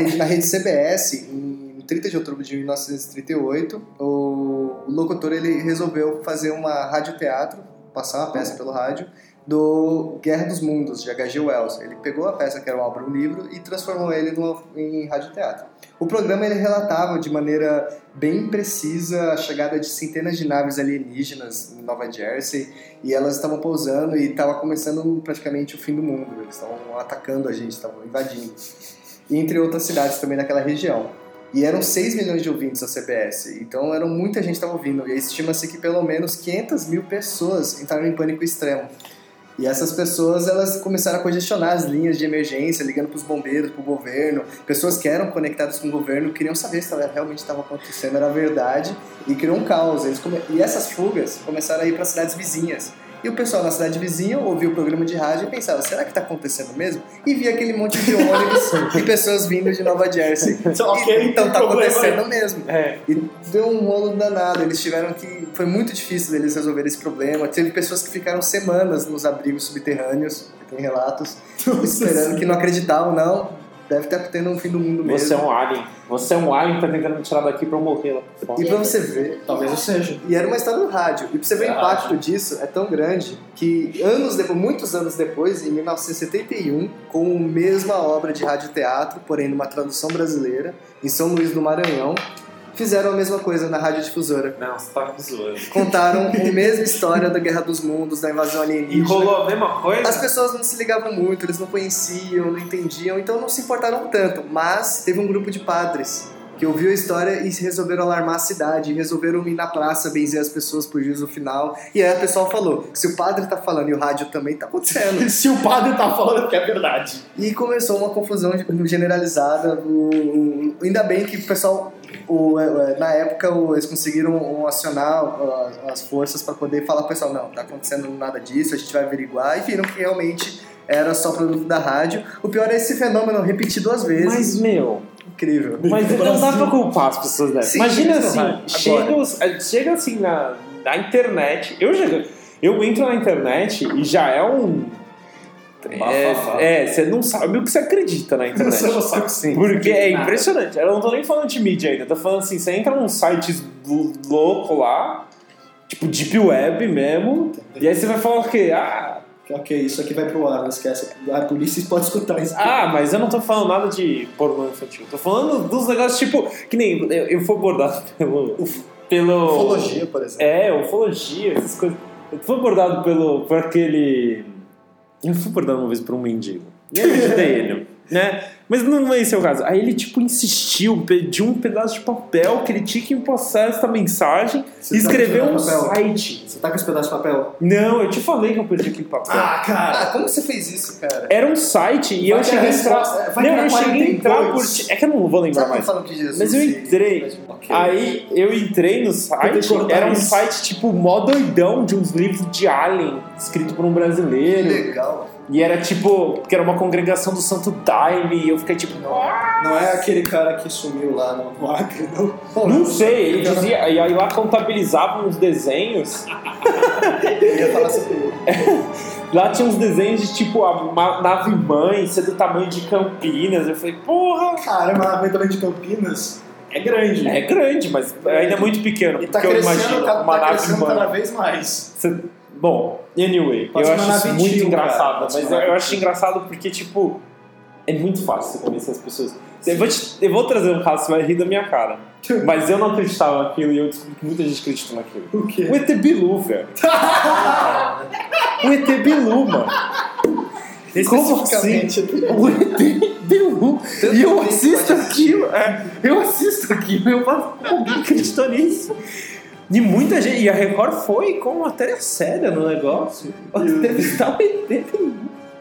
Rede, na rede CBS, em 30 de outubro de 1938, o, locutor ele resolveu fazer uma radioteatro, passar uma peça pelo rádio, do Guerra dos Mundos, de H.G. Wells. Ele pegou a peça, que era uma obra, um livro, e transformou ele numa, em radioteatro. O programa ele relatava de maneira bem precisa a chegada de centenas de naves alienígenas em Nova Jersey, e elas estavam pousando e estava começando praticamente o fim do mundo. Eles estavam atacando a gente, estavam invadindo. Entre outras cidades também naquela região. E eram 6 milhões de ouvintes a CBS, então eram muita gente estava ouvindo. E estima-se que pelo menos 500 mil pessoas entraram em pânico extremo. E essas pessoas elas começaram a congestionar as linhas de emergência, ligando para os bombeiros, para o governo. Pessoas que eram conectadas com o governo queriam saber se realmente estava acontecendo, era verdade, e criou um caos. Eles come... E essas fugas começaram a ir para cidades vizinhas. E o pessoal na cidade vizinha ouvia o programa de rádio e pensava, será que está acontecendo mesmo? E via aquele monte de ônibus e pessoas vindo de Nova Jersey. Ok, E- então tá acontecendo mesmo. É. E deu um rolo danado. Eles tiveram que. Foi muito difícil deles resolver esse problema. Teve pessoas que ficaram semanas nos abrigos subterrâneos, tem relatos, esperando que não acreditavam, não. Deve estar tendo um fim do mundo mesmo. Você é um alien. Você é um alien que tá tentando me tirar daqui pra eu morrer lá por fora. E pra você ver. Talvez eu seja. E era uma história do rádio. E pra você ver o impacto disso, é tão grande que anos depois, muitos anos depois, em 1971, com a mesma obra de radioteatro, porém numa tradução brasileira, em São Luís do Maranhão, fizeram a mesma coisa na radiodifusora. Não, você tá zoando. Contaram a mesma história da Guerra dos Mundos, da invasão E alienígena. rolou a mesma coisa? As pessoas não se ligavam muito, eles não conheciam, não entendiam, então não se importaram tanto. Mas teve um grupo de padres que ouviu a história e resolveram alarmar a cidade, resolveram ir na praça, benzer as pessoas por juízo final. E aí o pessoal falou: se o padre tá falando e o rádio também tá acontecendo. Se o padre tá falando que é verdade. E começou uma confusão generalizada. O- ainda bem que o pessoal, o- é, na época, o- eles conseguiram acionar ó, as forças para poder falar pro pessoal: não, tá acontecendo nada disso, a gente vai averiguar. E viram que realmente era só produto da rádio. O pior é esse fenômeno repetir duas vezes. Mas, meu, Incrível. mas No não dá Brasil. pra culpar as pessoas dessa. Sim, Imagina assim, chega, os- chega assim na, na internet, eu, já, eu entro na internet e já é um... Bafafá. É, é, você não sabe o que você acredita na internet. Você não sabe sim. Porque é impressionante. Eu não tô nem falando de mídia ainda, eu tô falando assim, você entra num site louco lá, tipo Deep Web mesmo, e aí você vai falar o quê? Ah, Ok, isso aqui vai pro ar, não esquece. A polícia pode escutar isso. ah, mas eu não tô falando nada de pornô infantil. Tô falando dos negócios tipo. Que nem eu, eu fui abordado pelo. pelo Ufologia, por exemplo. É, ufologia, essas coisas. Eu fui abordado pelo. por aquele. Eu fui abordado uma vez por um mendigo. E eu ajudei ele, né? Mas não é esse é o caso. Aí ele, tipo, insistiu, pediu um pedaço de papel que ele tinha que passar essa mensagem Você e tá escrever um site. Você tá com esse pedaço de papel? Não, eu te falei que eu perdi aquele papel. Ah, cara! Ah, como você fez isso, cara? Era um site e Vai eu cheguei a entrar. Não, eu cheguei a entrar 42. por. É que eu não vou lembrar Sabe mais. que Jesus Mas eu entrei. Ok. Aí eu entrei no site, que era um site tipo mó doidão de uns livros de Alien, escrito por um Que brasileiro. legal. E era tipo, que era uma congregação do Santo Daime, e eu fiquei tipo, Não é aquele cara que sumiu lá no, no Acre, não. Não sei, ele dizia, e aí lá contabilizavam os desenhos, Eu ia falar ele. lá tinha uns desenhos de tipo a nave mãe ser do tamanho de Campinas, eu falei, porra, Caramba, a também de Campinas é grande. é grande, mas ainda é muito pequeno, E tá porque eu crescendo, imagino tá, uma tá nave crescendo mãe. cada vez mais. Cê- Bom, anyway, Pode eu acho isso muito engraçado, cara, mas eu, eu acho engraçado porque, tipo, é muito fácil você convencer as pessoas. Eu vou, te- eu vou trazer um caso, você vai rir da minha cara. Mas eu não acreditava naquilo e eu descobri que muita gente acreditou naquilo. O quê? O ET Bilu, velho. o ET Bilu, mano. Como assim? Especificamente. O ET Bilu. E eu assisto aquilo. é, eu assisto aquilo. Eu falo, alguém acreditou nisso? E muita gente. E a Record foi com matéria séria no negócio. Entrevistar o ET Bilu.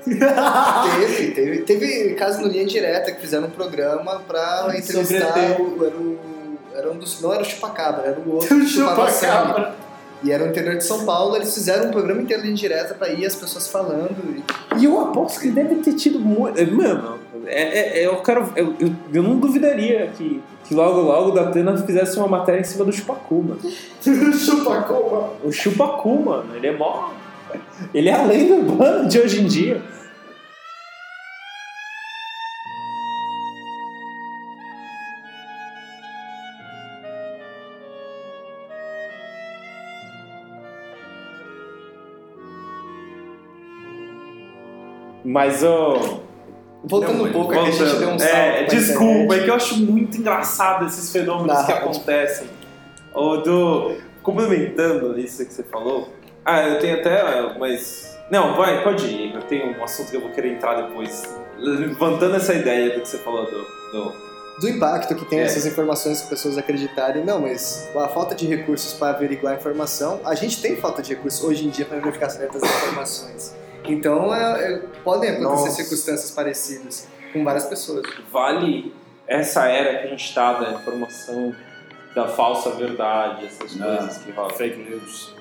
Teve, teve, teve caso no Linha Direta que fizeram um programa pra entrevistar o, era o. Era um dos. Não era o Chupacabra, era o outro O sangue. chupacabra. E era no interior de São Paulo, eles fizeram um programa inteiro Linha Direta pra ir as pessoas falando. e- E eu aposto que deve ter tido muito. Mano, é, é- é- eu quero. Eu, eu, não duvidaria que, que logo logo da Atena fizesse uma matéria em cima do Chupacu, mano. O Chupacu, mano, ele é mó. Ele é a lenda urbana de hoje em dia. Mas o. Voltando Não, um pouco, é que a gente deu um salto. É, desculpa, é que eu acho muito engraçado esses fenômenos que acontecem. O do. Complementando isso que você falou. Ah, eu tenho até. Mas. Não, vai, pode ir. Eu tenho um assunto que eu vou querer entrar depois. Levantando essa ideia do que você falou do. do- do impacto que tem É. essas informações que as pessoas acreditarem. Não, mas a falta de recursos para averiguar a informação, a gente tem falta de recursos hoje em dia para verificar certas informações. Então, é- é- podem acontecer Nossa. circunstâncias parecidas com várias pessoas. Vale essa era que a gente está da informação da falsa verdade, essas Ah, coisas que rolam. Fake news.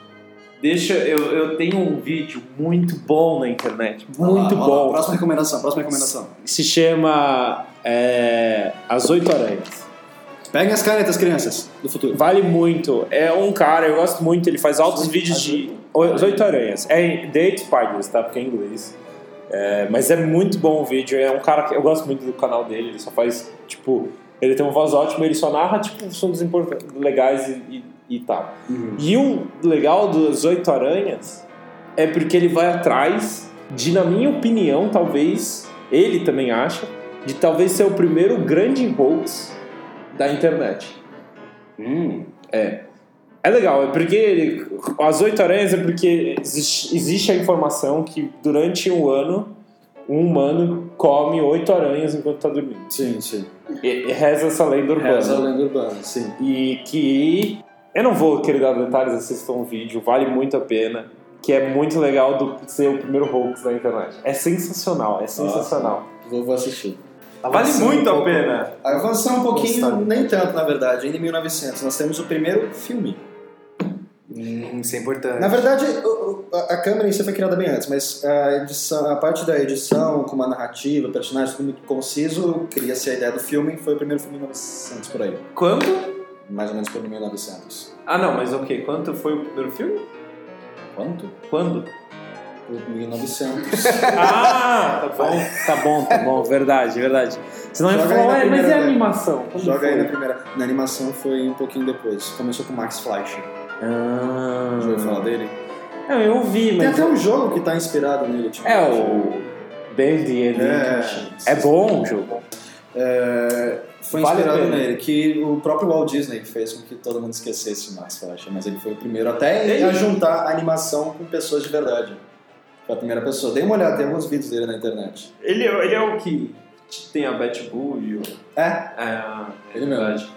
Deixa, eu, eu tenho um vídeo muito bom na internet, muito ó, bom. Próxima recomendação, próxima recomendação. Se chama é, As Oito Aranhas. Peguem as canetas, crianças, do futuro. Vale muito. É um cara, eu gosto muito, ele faz altos vídeos de. As Oito Aranhas. É The Eight Spiders, tá? Porque é em inglês. É, mas é muito bom o vídeo. É um cara que eu gosto muito do canal dele. Ele só faz, tipo. Ele tem uma voz ótima, ele só narra, tipo, assuntos importantes, legais e, e, e tal. E o legal das Oito Aranhas é porque ele vai atrás de, na minha opinião, talvez, ele também acha, de talvez ser o primeiro grande hoax da internet. Hum, é. É legal, é porque ele- as oito aranhas é porque existe, existe a informação que durante um ano um humano come oito aranhas enquanto tá dormindo. Sim, sim. E, e reza essa lenda urbana. Reza a lenda urbana, sim. E que eu não vou querer dar detalhes, assistam o vídeo, vale muito a pena. Que é muito legal do ser o primeiro hoax da internet. É sensacional, é sensacional. Vou, vou assistir. Vale muito um a pena. Avançar um pouquinho, Gostado. nem tanto, na verdade. Ainda em 1900, nós temos o primeiro filme. Hum, isso é importante. Na verdade, a a câmera em si foi criada bem antes, mas a, edição, a parte da edição, com uma narrativa, personagens, tudo muito conciso, cria-se a ideia do filme, foi o primeiro filme em 1900 por aí. Quando? Mais ou menos por 1900. Ah, não, mas ok. Quanto foi o primeiro filme? Quanto? Quando? Por 1900. Ah, tá bom, tá bom, tá bom. Verdade, verdade. Aí falar, na ué, mas primeira é vez. animação. Quando Joga aí foi? na primeira. Na animação foi um pouquinho depois. Começou com o Max Fleischer. Ah. Já ouviu falar dele? Não, eu vi, Tem mas. até um jogo que tá inspirado nele. Tipo, É o. Band Elite. É. É bom o jogo. É, foi inspirado nele, que o próprio Walt Disney fez com que todo mundo esquecesse o Max Fleischer, mas ele foi o primeiro até Ele- a juntar a animação com pessoas de verdade. Foi a primeira pessoa. Dê uma olhada, tem alguns vídeos dele na internet. Ele, ele é o que tem a Bat Bull e o. É, É, ele mesmo.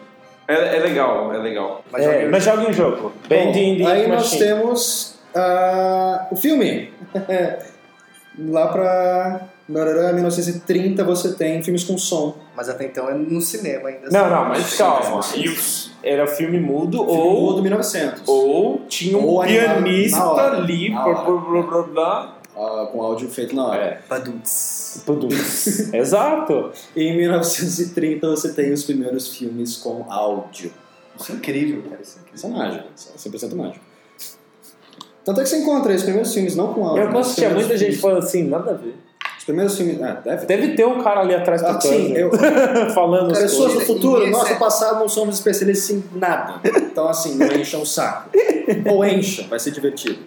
É, é legal, é legal. Mas É, joga- mas joga um jogo. Band Bom, aí nós Machine. temos ah, o filme. Lá pra barará, 1930 você tem filmes com som. Mas até então é no cinema ainda. Não, não, mas calma. Era filme mudo Filme ou, mudo 1900. ou tinha um Ou pianista ali, blá, blá, blá, blá, ah, com áudio feito na hora. É, Baduts. tudo. Exato. Em 1930 você tem os primeiros filmes com áudio. Isso é incrível, cara. Isso é incrível. Isso é mágico, isso é 100% mágico. Tanto é que você encontra os primeiros filmes não com áudio. Eu tinha primeiros muita gente filmes- falando assim, nada a ver. Os primeiros filmes. Ah, deve ter. Deve ter um cara ali atrás Ah, tocando. sim, eu- falando as Pessoas do futuro, nosso sabe. passado não somos especialistas em nada. Então, assim, não encham o saco. Ou encham, vai ser divertido.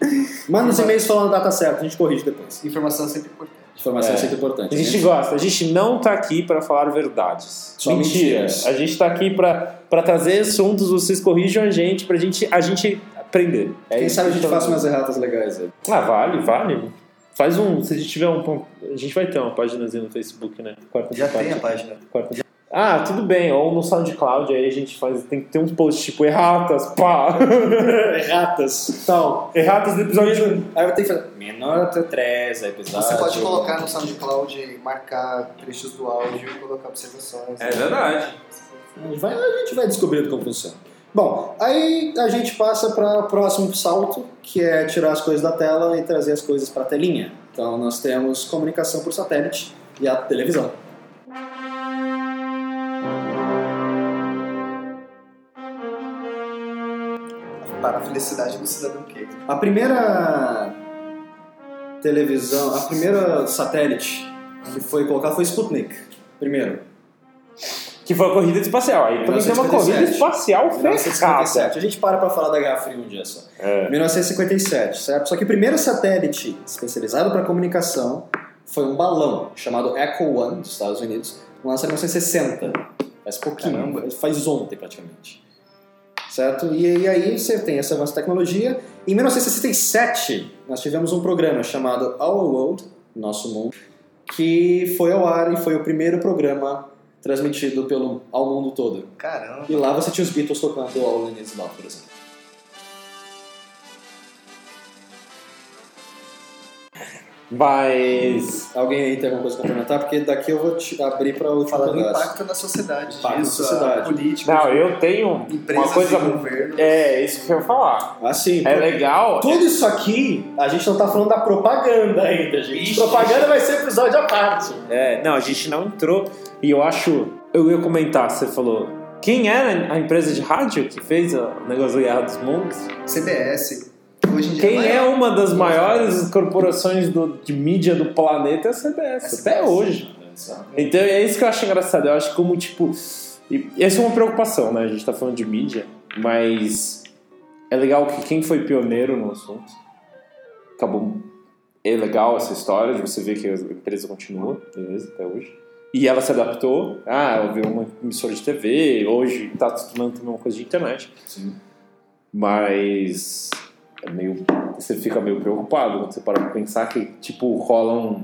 Manda os e-mails falando a data certa, a gente corrige depois. Informação é sempre importante. Informação é, É. sempre importante. A gente né? gosta, a gente não tá aqui pra falar verdades. Só Mentira. mentiras. A gente tá aqui pra, pra trazer assuntos, vocês corrijam a gente, pra gente, a gente aprender. É Quem sabe a gente tá faça umas erratas legais aí. Ah, vale, vale. Faz um. Se a gente tiver um. A gente vai ter uma páginazinha no Facebook, né? Quarta Já de tem a página. Quarta de- Ah, tudo bem. Ou no SoundCloud aí a gente faz. Tem que ter uns posts tipo erratas, pá. Erratas. Tal. erratas do episódio. Aí eu tenho que fazer. Menor até 3 episódio. Você pode colocar no SoundCloud, marcar trechos do áudio e colocar observações. É verdade. A gente vai, a gente vai descobrindo como funciona. Bom, aí a gente passa para o próximo salto, que é tirar as coisas da tela e trazer as coisas para a telinha. Então nós temos comunicação por satélite e a televisão. Para a felicidade do cidadão que A primeira televisão, a primeira satélite que foi colocada foi Sputnik. Primeiro. Que foi a corrida espacial. Aí também tem uma 1957. corrida espacial fechada. 1957. A gente para para falar da Guerra Fria um dia só. É. 1957, certo? Só que o primeiro satélite especializado para comunicação foi um balão chamado Echo One dos Estados Unidos, lançado em 1960. Faz pouquinho, Caramba. faz ontem praticamente. Certo? E, e aí você tem esse avanço de tecnologia. Em 1967, nós tivemos um programa chamado Our World, Nosso Mundo, que foi ao ar e foi o primeiro programa transmitido pelo, ao mundo todo. Caramba. E lá você tinha os Beatles tocando All In Is Love, por exemplo. Mas. Alguém aí tem alguma coisa a complementar? Porque daqui eu vou te abrir para o Falando do impacto na sociedade. Impacto na disso, sociedade. A política. Não, eu tenho uma coisa. É, isso que eu ia falar. Assim, É legal. tudo isso aqui, a gente não tá falando da propaganda ainda, gente. Ixi. Propaganda vai ser episódio à parte. É, não, a gente não entrou. E eu acho. Eu ia comentar, você falou. Quem era a empresa de rádio que fez o negócio da Guerra dos Mundos? CBS. Quem não é uma das maiores corporações do- de mídia do planeta é a CBS, até hoje. Então é isso que eu acho engraçado. Eu acho como, tipo. E essa é uma preocupação, né? A gente tá falando de mídia, mas é legal que quem foi pioneiro no assunto acabou. É legal essa história de você ver que a empresa continua, beleza, até hoje. E ela se adaptou. Ah, ela viu uma emissora de TV, hoje está se tornando também uma coisa de internet. Sim. Mas é meio, você fica meio preocupado quando você para pra pensar que, tipo, rola um.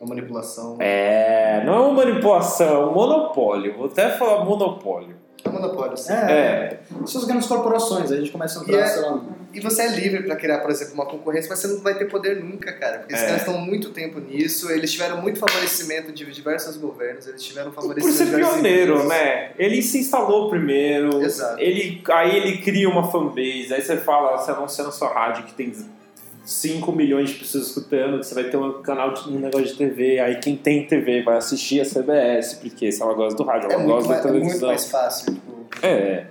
Uma manipulação. É. Não é uma manipulação, é um monopólio. Vou até falar monopólio. É um monopólio, sim. É, É. Essas grandes corporações, a gente começa a entrar, E é- lá, E você é livre pra criar, por exemplo, uma concorrência, mas você não vai ter poder nunca, cara. Porque esses É. caras estão muito tempo nisso, eles tiveram muito favorecimento de diversos governos, eles tiveram Por favorecimento ser de diversos pioneiro, indivíduos. né? Ele se instalou primeiro. Exato. Ele, aí ele cria uma fanbase. Aí você fala, você anuncia na sua rádio que tem 5 milhões de pessoas escutando, que você vai ter um canal de um negócio de TV. Aí quem tem TV vai assistir a CBS, porque se ela gosta do rádio, É ela muito, gosta mais, da é muito televisão. mais fácil. Tipo, É.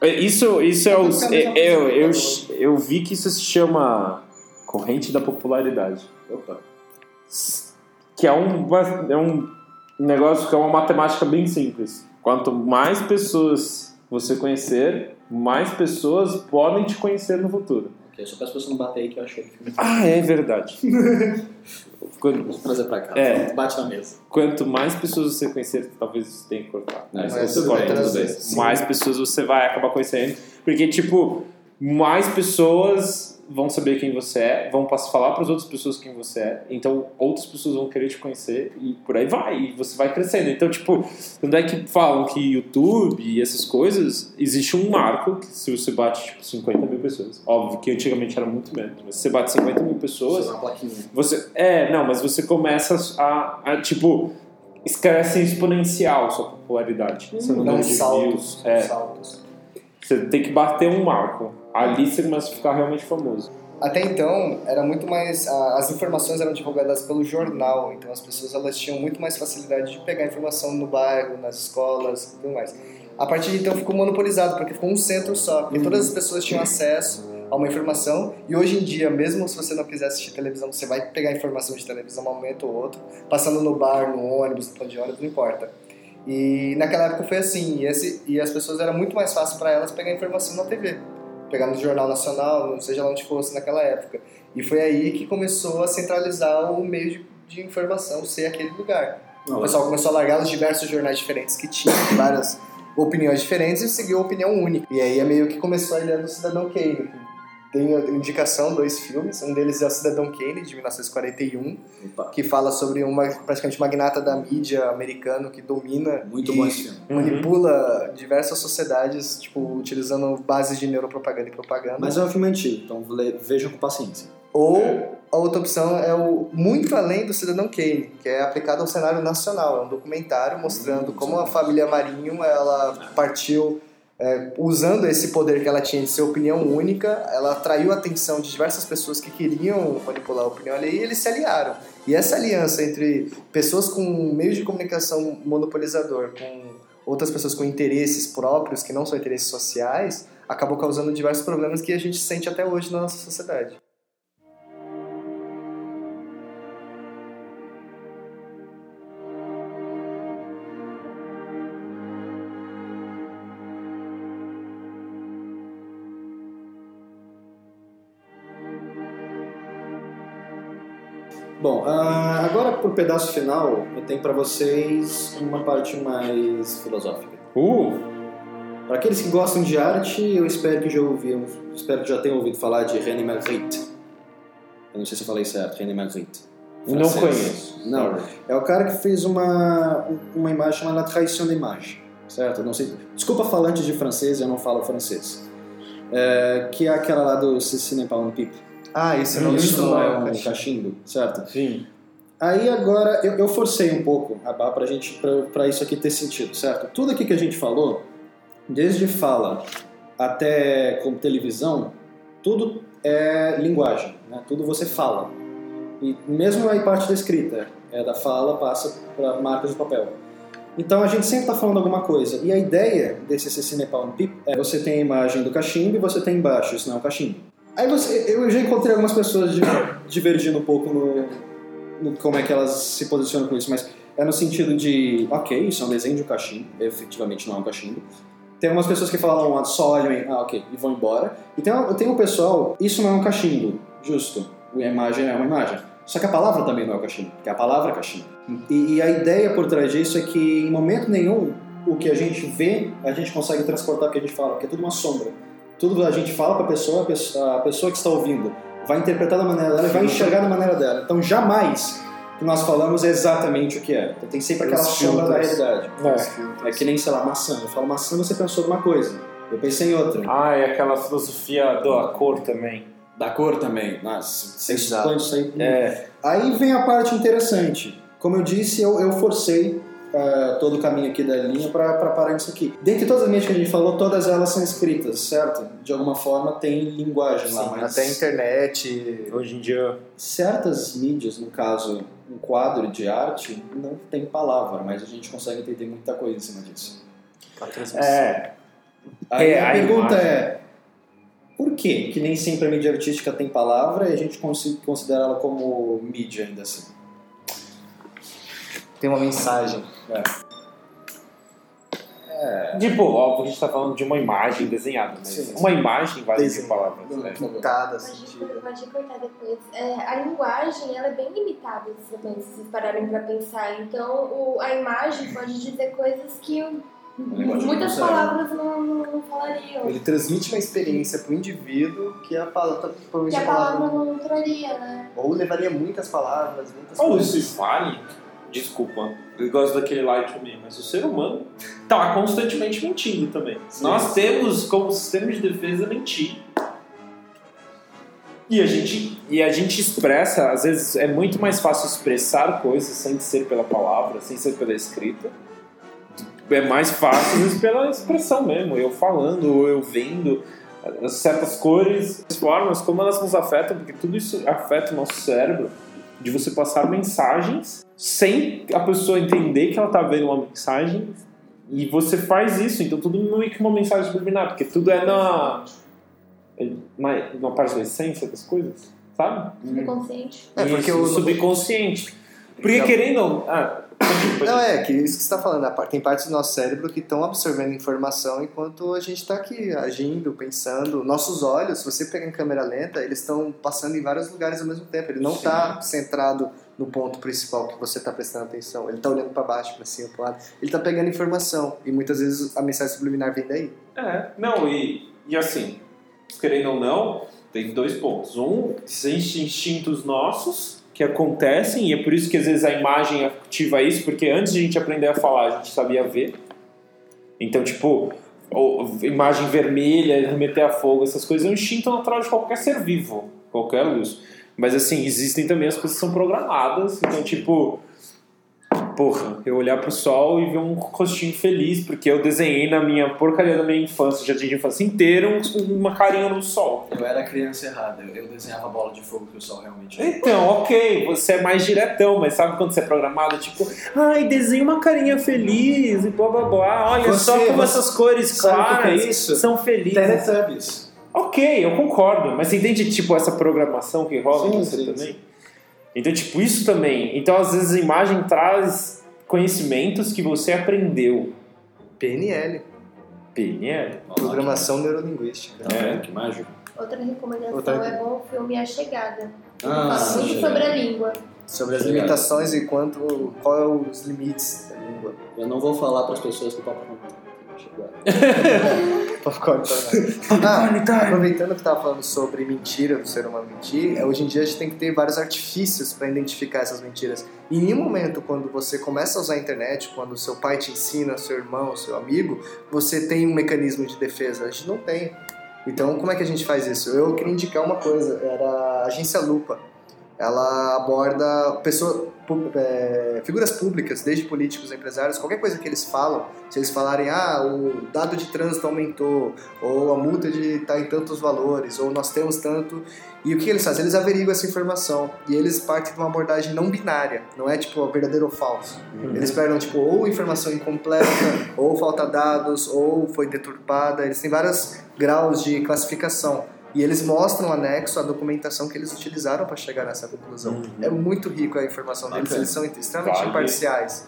É, Isso, isso é o. É mesma Eu, eu eu vi que isso se chama corrente da popularidade. opa, Que é um, é um negócio que é uma matemática bem simples. Quanto mais pessoas você conhecer, mais pessoas podem te conhecer no futuro. Ok, só para as pessoas não bater aí que eu achei que Ah, é verdade. Quando- Vou trazer pra cá, É. bate na mesa. Quanto mais pessoas você conhecer, talvez você tenha que cortar. Não, Mas você corta tudo bem. Mais pessoas você vai acabar conhecendo. Porque, tipo, mais pessoas vão saber quem você é, vão falar para as outras pessoas quem você é, então outras pessoas vão querer te conhecer e por aí vai, e você vai crescendo. Então, tipo, quando é que falam que YouTube e essas coisas, existe um marco que se você bate, tipo, 50 mil pessoas. Óbvio que antigamente era muito menos, mas se você bate 50 mil pessoas, você, é, não, mas você começa a, a, tipo, cresce exponencial sua popularidade. Você não de saltos, views. É, saltos. você tem que bater um marco. Ali você começa a ficar realmente famoso. Até então, era muito mais. As informações eram divulgadas pelo jornal, então as pessoas elas tinham muito mais facilidade de pegar informação no bairro, nas escolas e tudo mais. A partir de então ficou monopolizado, porque ficou um centro só, e todas as pessoas tinham acesso a uma informação, e hoje em dia, mesmo se você não quiser assistir televisão, você vai pegar informação de televisão um momento ou outro, passando no bar, no ônibus, no ponto de ônibus, não importa. E naquela época foi assim, e, esse, e as pessoas era muito mais fácil para elas pegar informação na TV pegar no Jornal Nacional, não seja lá onde fosse naquela época. E foi aí que começou a centralizar o meio de, de informação ser aquele lugar. O pessoal começou a largar os diversos jornais diferentes que tinham, várias opiniões diferentes e seguiu a opinião única. E aí é meio que começou a ideia do Cidadão Kane. Tem a indicação, dois filmes. Um deles é o Cidadão Kane, de 1941, Opa, que fala sobre uma praticamente magnata da mídia americano que domina muito e bom esse filme. manipula diversas sociedades, tipo, utilizando bases de neuropropaganda e propaganda. Mas é um filme antigo, então vejam com paciência. Ou a outra opção é o Muito Além do Cidadão Kane, que é aplicado ao cenário nacional. É um documentário mostrando como a família Marinho ela partiu é, usando esse poder que ela tinha de ser opinião única, ela atraiu a atenção de diversas pessoas que queriam manipular a opinião alheia e eles se aliaram. E essa aliança entre pessoas com meios de comunicação monopolizador, com outras pessoas com interesses próprios, que não são interesses sociais, acabou causando diversos problemas que a gente sente até hoje na nossa sociedade. Bom, ah, agora pro pedaço final, eu tenho pra vocês uma parte mais filosófica. Uh, Para aqueles que gostam de arte, eu espero que já ouviram, espero que já tenham ouvido falar de René Magritte. Eu não sei se eu falei certo, René Magritte. não conheço. Não, é o cara que fez uma, uma imagem chamada La Traition d'Image, certo? Eu não sei, desculpa falante de francês, eu não falo francês. É, que é aquela lá do Cecine Paul Pipe. Ah, isso não Isso não é um cachimbo. certo? Sim. Aí agora eu, eu forcei um pouco a barra pra gente para isso aqui ter sentido, certo? Tudo aqui que a gente falou, desde fala até com televisão, tudo é linguagem, né? Tudo você fala. E mesmo a parte da escrita, é da fala passa para marcas de papel. Então a gente sempre está falando alguma coisa. E a ideia desse Cecine Palm Pip é você tem a imagem do cachimbo e você tem embaixo, isso não é um cachimbo. Aí você, eu já encontrei algumas pessoas di- divergindo um pouco no, no como é que elas se posicionam com isso, mas é no sentido de, ok, isso é um desenho de um cachimbo, efetivamente não é um cachimbo. Tem algumas pessoas que falam, ah, só olham ah, ok, e vão embora. E tem, tem o pessoal, isso não é um cachimbo, justo, a imagem é uma imagem. Só que a palavra também não é o cachimbo, porque a palavra é cachimbo. E, e a ideia por trás disso é que em momento nenhum o que a gente vê a gente consegue transportar o que a gente fala, porque é tudo uma sombra. Tudo a gente fala para a pessoa, a pessoa, que está ouvindo vai interpretar da maneira dela e vai enxergar da maneira dela. Então jamais que nós falamos é exatamente o que é. Então tem sempre aquela Os sombra da realidade. É. É que nem, sei lá, maçã. Eu falo maçã, você pensou numa coisa. Eu pensei em outra. Ah, e aquela filosofia da cor também. Da cor também. Nossa, você expande isso aí. É. Aí vem a parte interessante. Como eu disse, eu, eu forcei eh, todo o caminho aqui da linha para parar nisso aqui. Dentre todas as linhas que a gente falou, todas elas são escritas, certo? De alguma forma tem linguagem lá, Sim, mas até a internet. Hoje em dia. certas mídias, no caso um quadro de arte, não tem palavra, mas a gente consegue entender muita coisa em cima disso. A transmissão. É. Aí É, a, a pergunta imagem. é: por que que nem sempre a mídia artística tem palavra e a gente consi- considera ela como mídia ainda assim? Tem uma mensagem. Tipo, óbvio que a gente tá falando de uma imagem desenhada, mas Sim, sim. uma imagem vale Desenho. palavras. Né? Pintada, Pode, sentida. pode cortar depois. É, a linguagem ela é bem limitada também, se vocês pararem para pensar. Então, o- a imagem pode dizer coisas que muitas não palavras não, não, não falariam. Ele transmite uma experiência para o indivíduo que a palavra, Que provavelmente a a palavra não traria, né? ou levaria muitas palavras, muitas Ou coisas. isso vale, desculpa, eu gosto daquele like to me, mas o ser humano tá constantemente mentindo também. Nós temos como sistema de defesa mentir. E a gente e a gente expressa, às vezes é muito mais fácil expressar coisas sem ser pela palavra, sem ser pela escrita. É mais fácil às vezes pela expressão mesmo, eu falando, ou eu vendo as certas cores, as formas, como elas nos afetam, porque tudo isso afeta o nosso cérebro de você passar mensagens sem a pessoa entender que ela tá vendo uma mensagem e você faz isso, então tudo meio que uma mensagem subliminar, porque tudo é na, é na, na parte da essência das coisas, sabe? Subconsciente. É, porque o- subconsciente. Porque querendo ah, Não, é, que isso que você está falando, par- tem partes do nosso cérebro que estão absorvendo informação enquanto a gente está aqui agindo, pensando. Nossos olhos, se você pegar em câmera lenta, eles estão passando em vários lugares ao mesmo tempo. Ele não está centrado no ponto principal que você está prestando atenção. Ele está olhando para baixo, para cima, para lado. Ele está pegando informação e muitas vezes a mensagem subliminar vem daí. É, não, e, e assim, querendo ou não, tem dois pontos. Um, existem instintos nossos que acontecem, e é por isso que às vezes a imagem ativa isso, porque antes de a gente aprender a falar, a gente sabia ver. Então, tipo, imagem vermelha, remeter a fogo, essas coisas é um instinto natural de qualquer ser vivo, qualquer luz. Mas assim, existem também as coisas que são programadas, então, tipo, porra, eu olhar pro sol e ver um rostinho feliz, porque eu desenhei na minha porcaria da minha infância, jardim de infância inteiro, um- uma carinha no sol. Eu era criança errada, eu, eu desenhava bola de fogo que o sol realmente é. Então, ok, você é mais diretão, mas sabe quando você é programado? Tipo, ai, desenha uma carinha feliz e blá blá blá. Olha Você- só como você essas cores é claras isso? são felizes. Teletubbies. Ok, eu concordo, mas você entende, tipo, essa programação que rola Sim, em você sim, também? Então, tipo, isso também. Então, às vezes, a imagem traz conhecimentos que você aprendeu. PNL, PNL. Programação Neurolinguística. É. Que mágico. Outra recomendação Outra- é bom o filme A Chegada. Ah, fala muito Chegada. sobre a língua. Sobre as limitações e quanto, qual é os limites da língua. Eu não vou falar para as pessoas que o papo não Popcorn também. Ah, aproveitando que estava falando sobre mentira, do ser humano mentir, é, hoje em dia a gente tem que ter vários artifícios para identificar essas mentiras. E em um momento, quando você começa a usar a internet, quando seu pai te ensina, seu irmão, seu amigo, você tem um mecanismo de defesa. A gente não tem. Então, como é que a gente faz isso? Eu queria indicar uma coisa, era a Agência Lupa. Ela aborda pessoa, é, figuras públicas, desde políticos, empresários, qualquer coisa que eles falam, se eles falarem, ah, o dado de trânsito aumentou, ou a multa de tá em tantos valores, ou nós temos tanto. E o que eles fazem? Eles averiguam essa informação e eles partem de uma abordagem não binária, não é tipo verdadeiro ou falso. Eles pegam tipo ou informação incompleta, ou falta dados, ou foi deturpada. Eles têm vários graus de classificação. E eles mostram anexo a documentação que eles utilizaram para chegar nessa conclusão. É muito rico a informação deles, Bacana. eles são extremamente Vale. imparciais.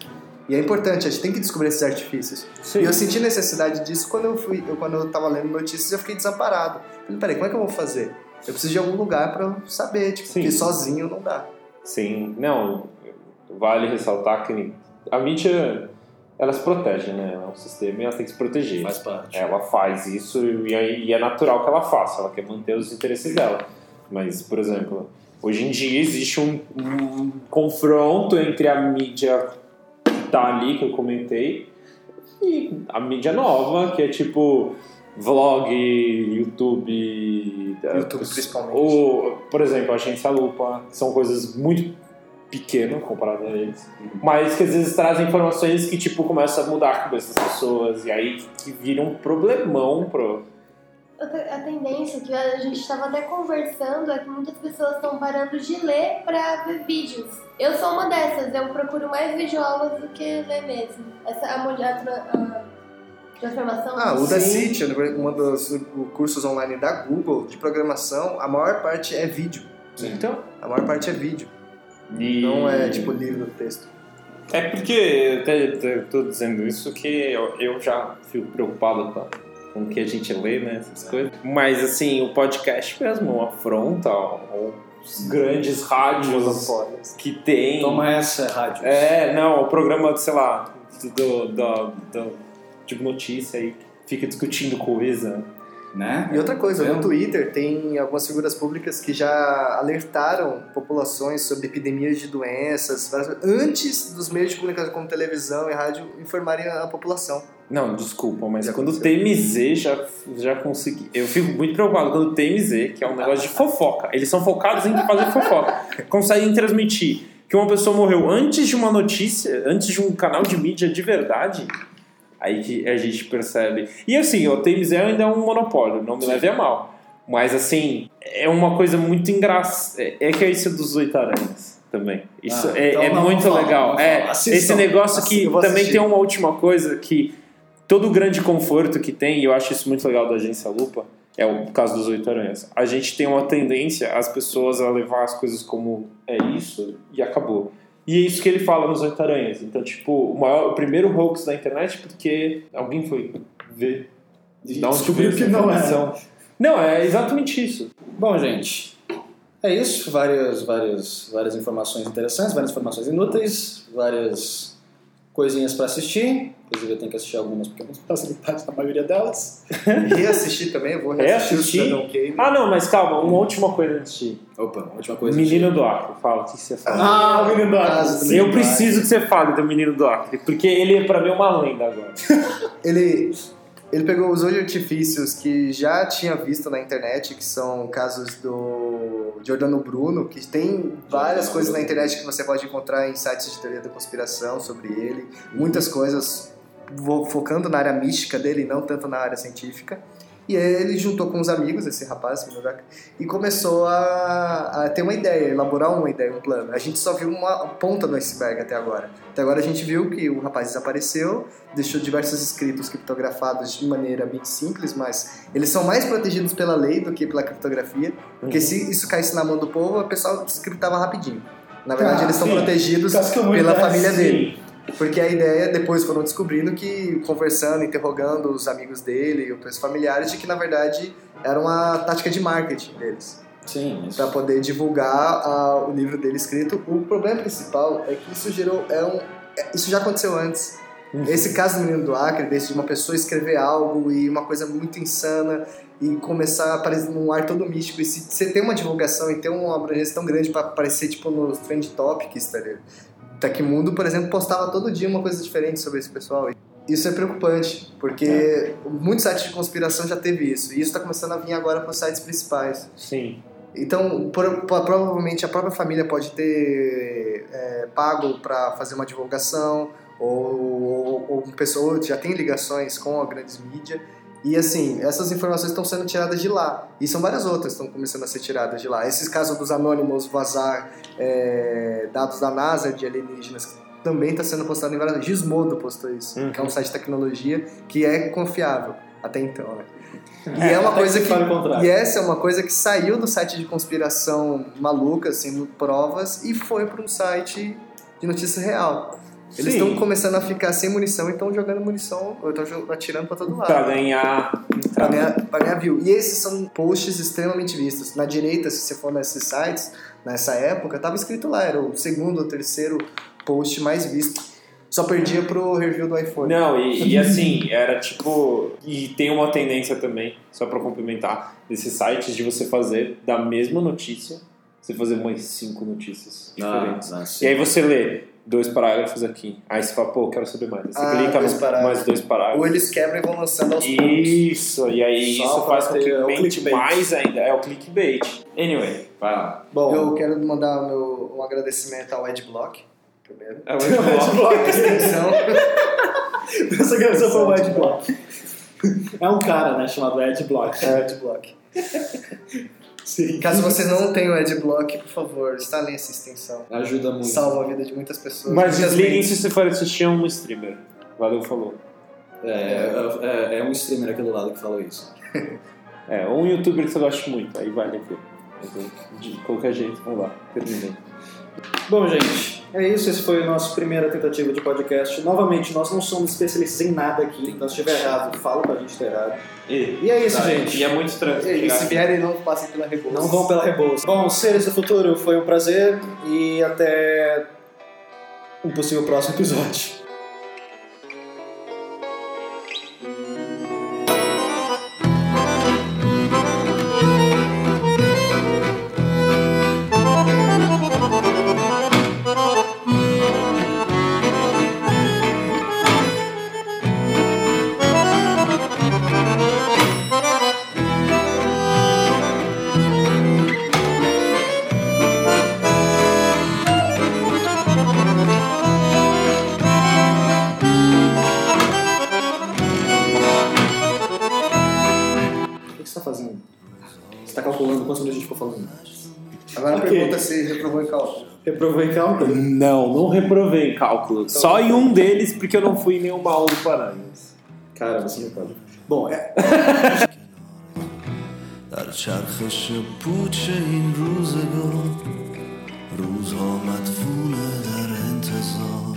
E é importante, a gente tem que descobrir esses artifícios. Sim. E eu senti necessidade disso quando eu fui, eu, quando eu tava lendo notícias, eu fiquei desamparado. Falei, peraí, como é que eu vou fazer? Eu preciso de algum lugar eu saber, tipo, Sim. que sozinho não dá. Sim, não, vale ressaltar que a mídia, ela se protege, né? É um sistema e ela tem que se proteger. Faz parte. Ela faz isso e é, e é natural que ela faça, ela quer manter os interesses dela. Mas, por exemplo, hoje em dia existe um, um confronto entre a mídia que tá ali, que eu comentei, e a mídia nova, que é tipo vlog, YouTube. YouTube principalmente. Ou, por exemplo, a Agência Lupa, que são coisas muito pequenas comparadas a eles, mas que às vezes trazem informações que tipo começam a mudar a cabeça das pessoas e aí que vira um problemão pro. A tendência que a gente estava até conversando é que muitas pessoas estão parando de ler para ver vídeos. Eu sou uma dessas, eu procuro mais videoaulas do que ler mesmo. Essa a, mulher- a, tra- a transformação. Ah, o da Sim. City, um dos cursos online da Google de programação, a maior parte é vídeo. Então. A maior parte é vídeo. E... Não é tipo livro do texto. É porque eu até, tô dizendo isso que eu, eu já fico preocupado com, com o que a gente lê, né? Essas coisas. Mas assim, o podcast mesmo afronta os grandes rádios que tem. Toma essa, rádio. É, não, o programa, sei lá, do, do, do, de notícia aí, que fica discutindo coisa. Né? E outra coisa, Vendo? no Twitter tem algumas figuras públicas que já alertaram populações sobre epidemias de doenças várias- antes dos meios de comunicação como televisão e rádio informarem a população. Não, desculpa, mas Já quando o. TMZ já, já consegui. Eu fico muito preocupado quando o TMZ, que é um negócio de fofoca, eles são focados em fazer fofoca, conseguem transmitir que uma pessoa morreu antes de uma notícia, antes de um canal de mídia de verdade. Aí que a gente percebe. E assim, o TMZ ainda é um monopólio, não me leve a mal. Mas assim, é uma coisa muito engraçada. É, é que é isso dos oito aranhas também. Isso Ah, é, então é não, muito falar, legal. é. Assistam. esse negócio que também assistir. tem uma última coisa que todo o grande conforto que tem, e eu acho isso muito legal da agência Lupa, é o caso dos oito aranhas. A gente tem uma tendência as pessoas a levar as coisas como é isso e acabou. E é isso que ele fala nos oito aranhas. Então, tipo, o, maior, o primeiro hoax da internet porque alguém foi ver. E da onde descobriu que não era. Não, é exatamente isso. Bom, gente, é isso. Várias, várias, várias informações interessantes, várias informações inúteis, várias coisinhas para assistir. Inclusive, eu tenho que assistir algumas porque eu não faço metade da maioria delas. Reassistir também, eu vou reassistir o Reassistir? Cave. Ah, não, mas calma, uma última coisa antes de. Opa, última coisa. Menino do Acre, fala, o que você fala? Ah, o menino do Acre. Eu preciso que você fale do menino do Acre, porque ele é pra mim uma lenda agora. Ele, ele pegou os olhos artifícios que já tinha visto na internet, que são casos do Giordano Bruno, que tem várias coisas na internet que você pode encontrar em sites de teoria da conspiração sobre ele, muitas coisas focando na área mística dele, não tanto na área científica. E ele juntou com os amigos, esse rapaz, e começou a, a ter uma ideia, elaborar uma ideia, um plano. A gente só viu uma ponta do iceberg até agora. Até agora a gente viu que o rapaz desapareceu, deixou diversos escritos criptografados de maneira bem simples, mas eles são mais protegidos pela lei do que pela criptografia, porque se isso caísse na mão do povo, o pessoal scriptava rapidinho. Na verdade, Ah, eles estão sim. protegidos pela dessa, família Sim. dele. Porque a ideia, depois foram descobrindo que, conversando, interrogando os amigos dele, os familiares, de que na verdade era uma tática de marketing deles, Sim, para poder divulgar ah, o livro dele escrito. O problema principal é que isso gerou. É um, é- isso já aconteceu antes. Esse caso do menino do Acre, desse de uma pessoa escrever algo e uma coisa muito insana e começar a aparecer num ar todo místico. E se você tem uma divulgação e tem uma abrangência tão grande para aparecer tipo nos trend topics, tá ligado? Tecmundo, por exemplo, postava todo dia uma coisa diferente sobre esse pessoal. Isso é preocupante, porque muitos sites de conspiração já teve isso. E isso está começando a vir agora para os sites principais. Sim. Então, por- por- provavelmente a própria família pode ter é, pago para fazer uma divulgação, ou, ou, ou uma pessoa já tem ligações com a grandes mídia. E assim, essas informações estão sendo tiradas de lá. E são várias outras que estão começando a ser tiradas de lá. Esses casos dos anônimos vazar é, dados da NASA de alienígenas também está sendo postado em várias. Gizmodo postou isso, Uhum. que é um site de tecnologia que é confiável até então, né? E é uma até coisa que que. E essa é uma coisa que saiu do site de conspiração maluca, sendo provas, e foi para um site de notícia real. Eles estão começando a ficar sem munição e estão jogando munição, ou estão atirando pra todo lado. Pra ganhar. Pra ganhar, pra ganhar view. E esses são posts extremamente vistos. Na direita, se você for nesses sites, nessa época, tava escrito lá, era o segundo ou terceiro post mais visto. Só perdia pro review do iPhone. Não, e, e assim, era tipo. E tem uma tendência também, só pra complementar, desses sites de você fazer da mesma notícia, você fazer umas cinco notícias diferentes. Ah, E aí você lê dois parágrafos aqui. Aí você fala, pô, quero saber mais. Aí você Ah, clica mais dois parágrafos. Ou eles quebram e vão lançando aos poucos. Isso, e aí Só isso faz com que clickbait. mais ainda. É o clickbait. Anyway, vai lá. Bom, Eu quero mandar o meu, um agradecimento ao Adblock, primeiro. É o Extensão. essa canção foi o Ed Block. É um cara, né, chamado Ed Block. É, Adblock. Sim. Caso você não tenha o Adblock, por favor, instalem essa extensão. Ajuda muito. Salva a vida de muitas pessoas. Mas desliguem se você for assistir a um streamer. Valeu, falou. É, é, é um streamer aqui do lado que falou isso. É, ou um youtuber que você gosta muito, aí vale aqui. De qualquer jeito, vamos lá, terminei. Bom, gente, é isso. Esse foi a nossa primeira tentativa de podcast. Novamente, nós não somos especialistas em nada aqui. Então, se estiver errado, fala pra gente ter errado. E, E é isso, tá, gente. E é muito estranho. E aí, se vierem, não passem pela Rebouças. Não vão pela Rebouça. Bom, seres do futuro, foi um prazer e até um possível próximo episódio. Não, não reprovei em cálculo. Só em um deles, porque eu não fui em nenhuma aula do Paranhos. Cara, você não pode. Bom, é, در چرخش پوچ این روزگار روزها مدفونه در انتظار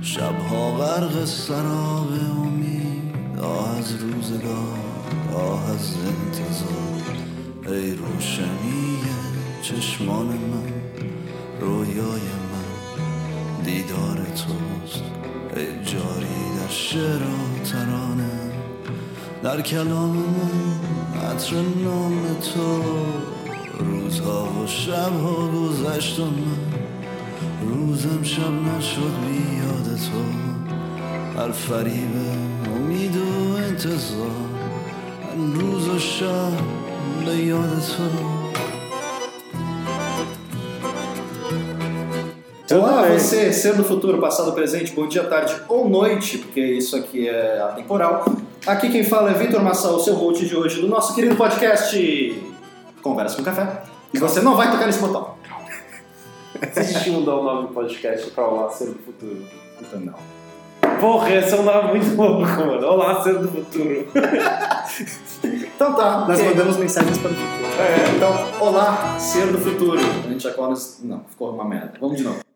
شبها غرق سراب امید آه از روزگار آه از انتظار ای روشنی چشمان من رویای من دیدار توست جاری در شعر و ترانه در کلام عطر نام تو روزها و شبها گذشت و من روزم شب نشد بی یاد تو. هر فریب امید و انتظار روز و شب به یاد تو. Olá, você, ser do futuro, passado, presente, bom dia, tarde ou noite, porque isso aqui é atemporal. Aqui quem fala é Vitor Massal, o seu host de hoje do nosso querido podcast Conversa com Café. E você não vai tocar nesse botão. Vocês tinham dar o nome do podcast pra Olá Ser do Futuro? Então não. Porra, esse é um nome muito louco, mano. Olá Ser do Futuro. Então tá. Nós mandamos mensagens para o futuro. É, então, olá, ser do futuro. A gente já começa... Não, ficou uma merda. Vamos de novo.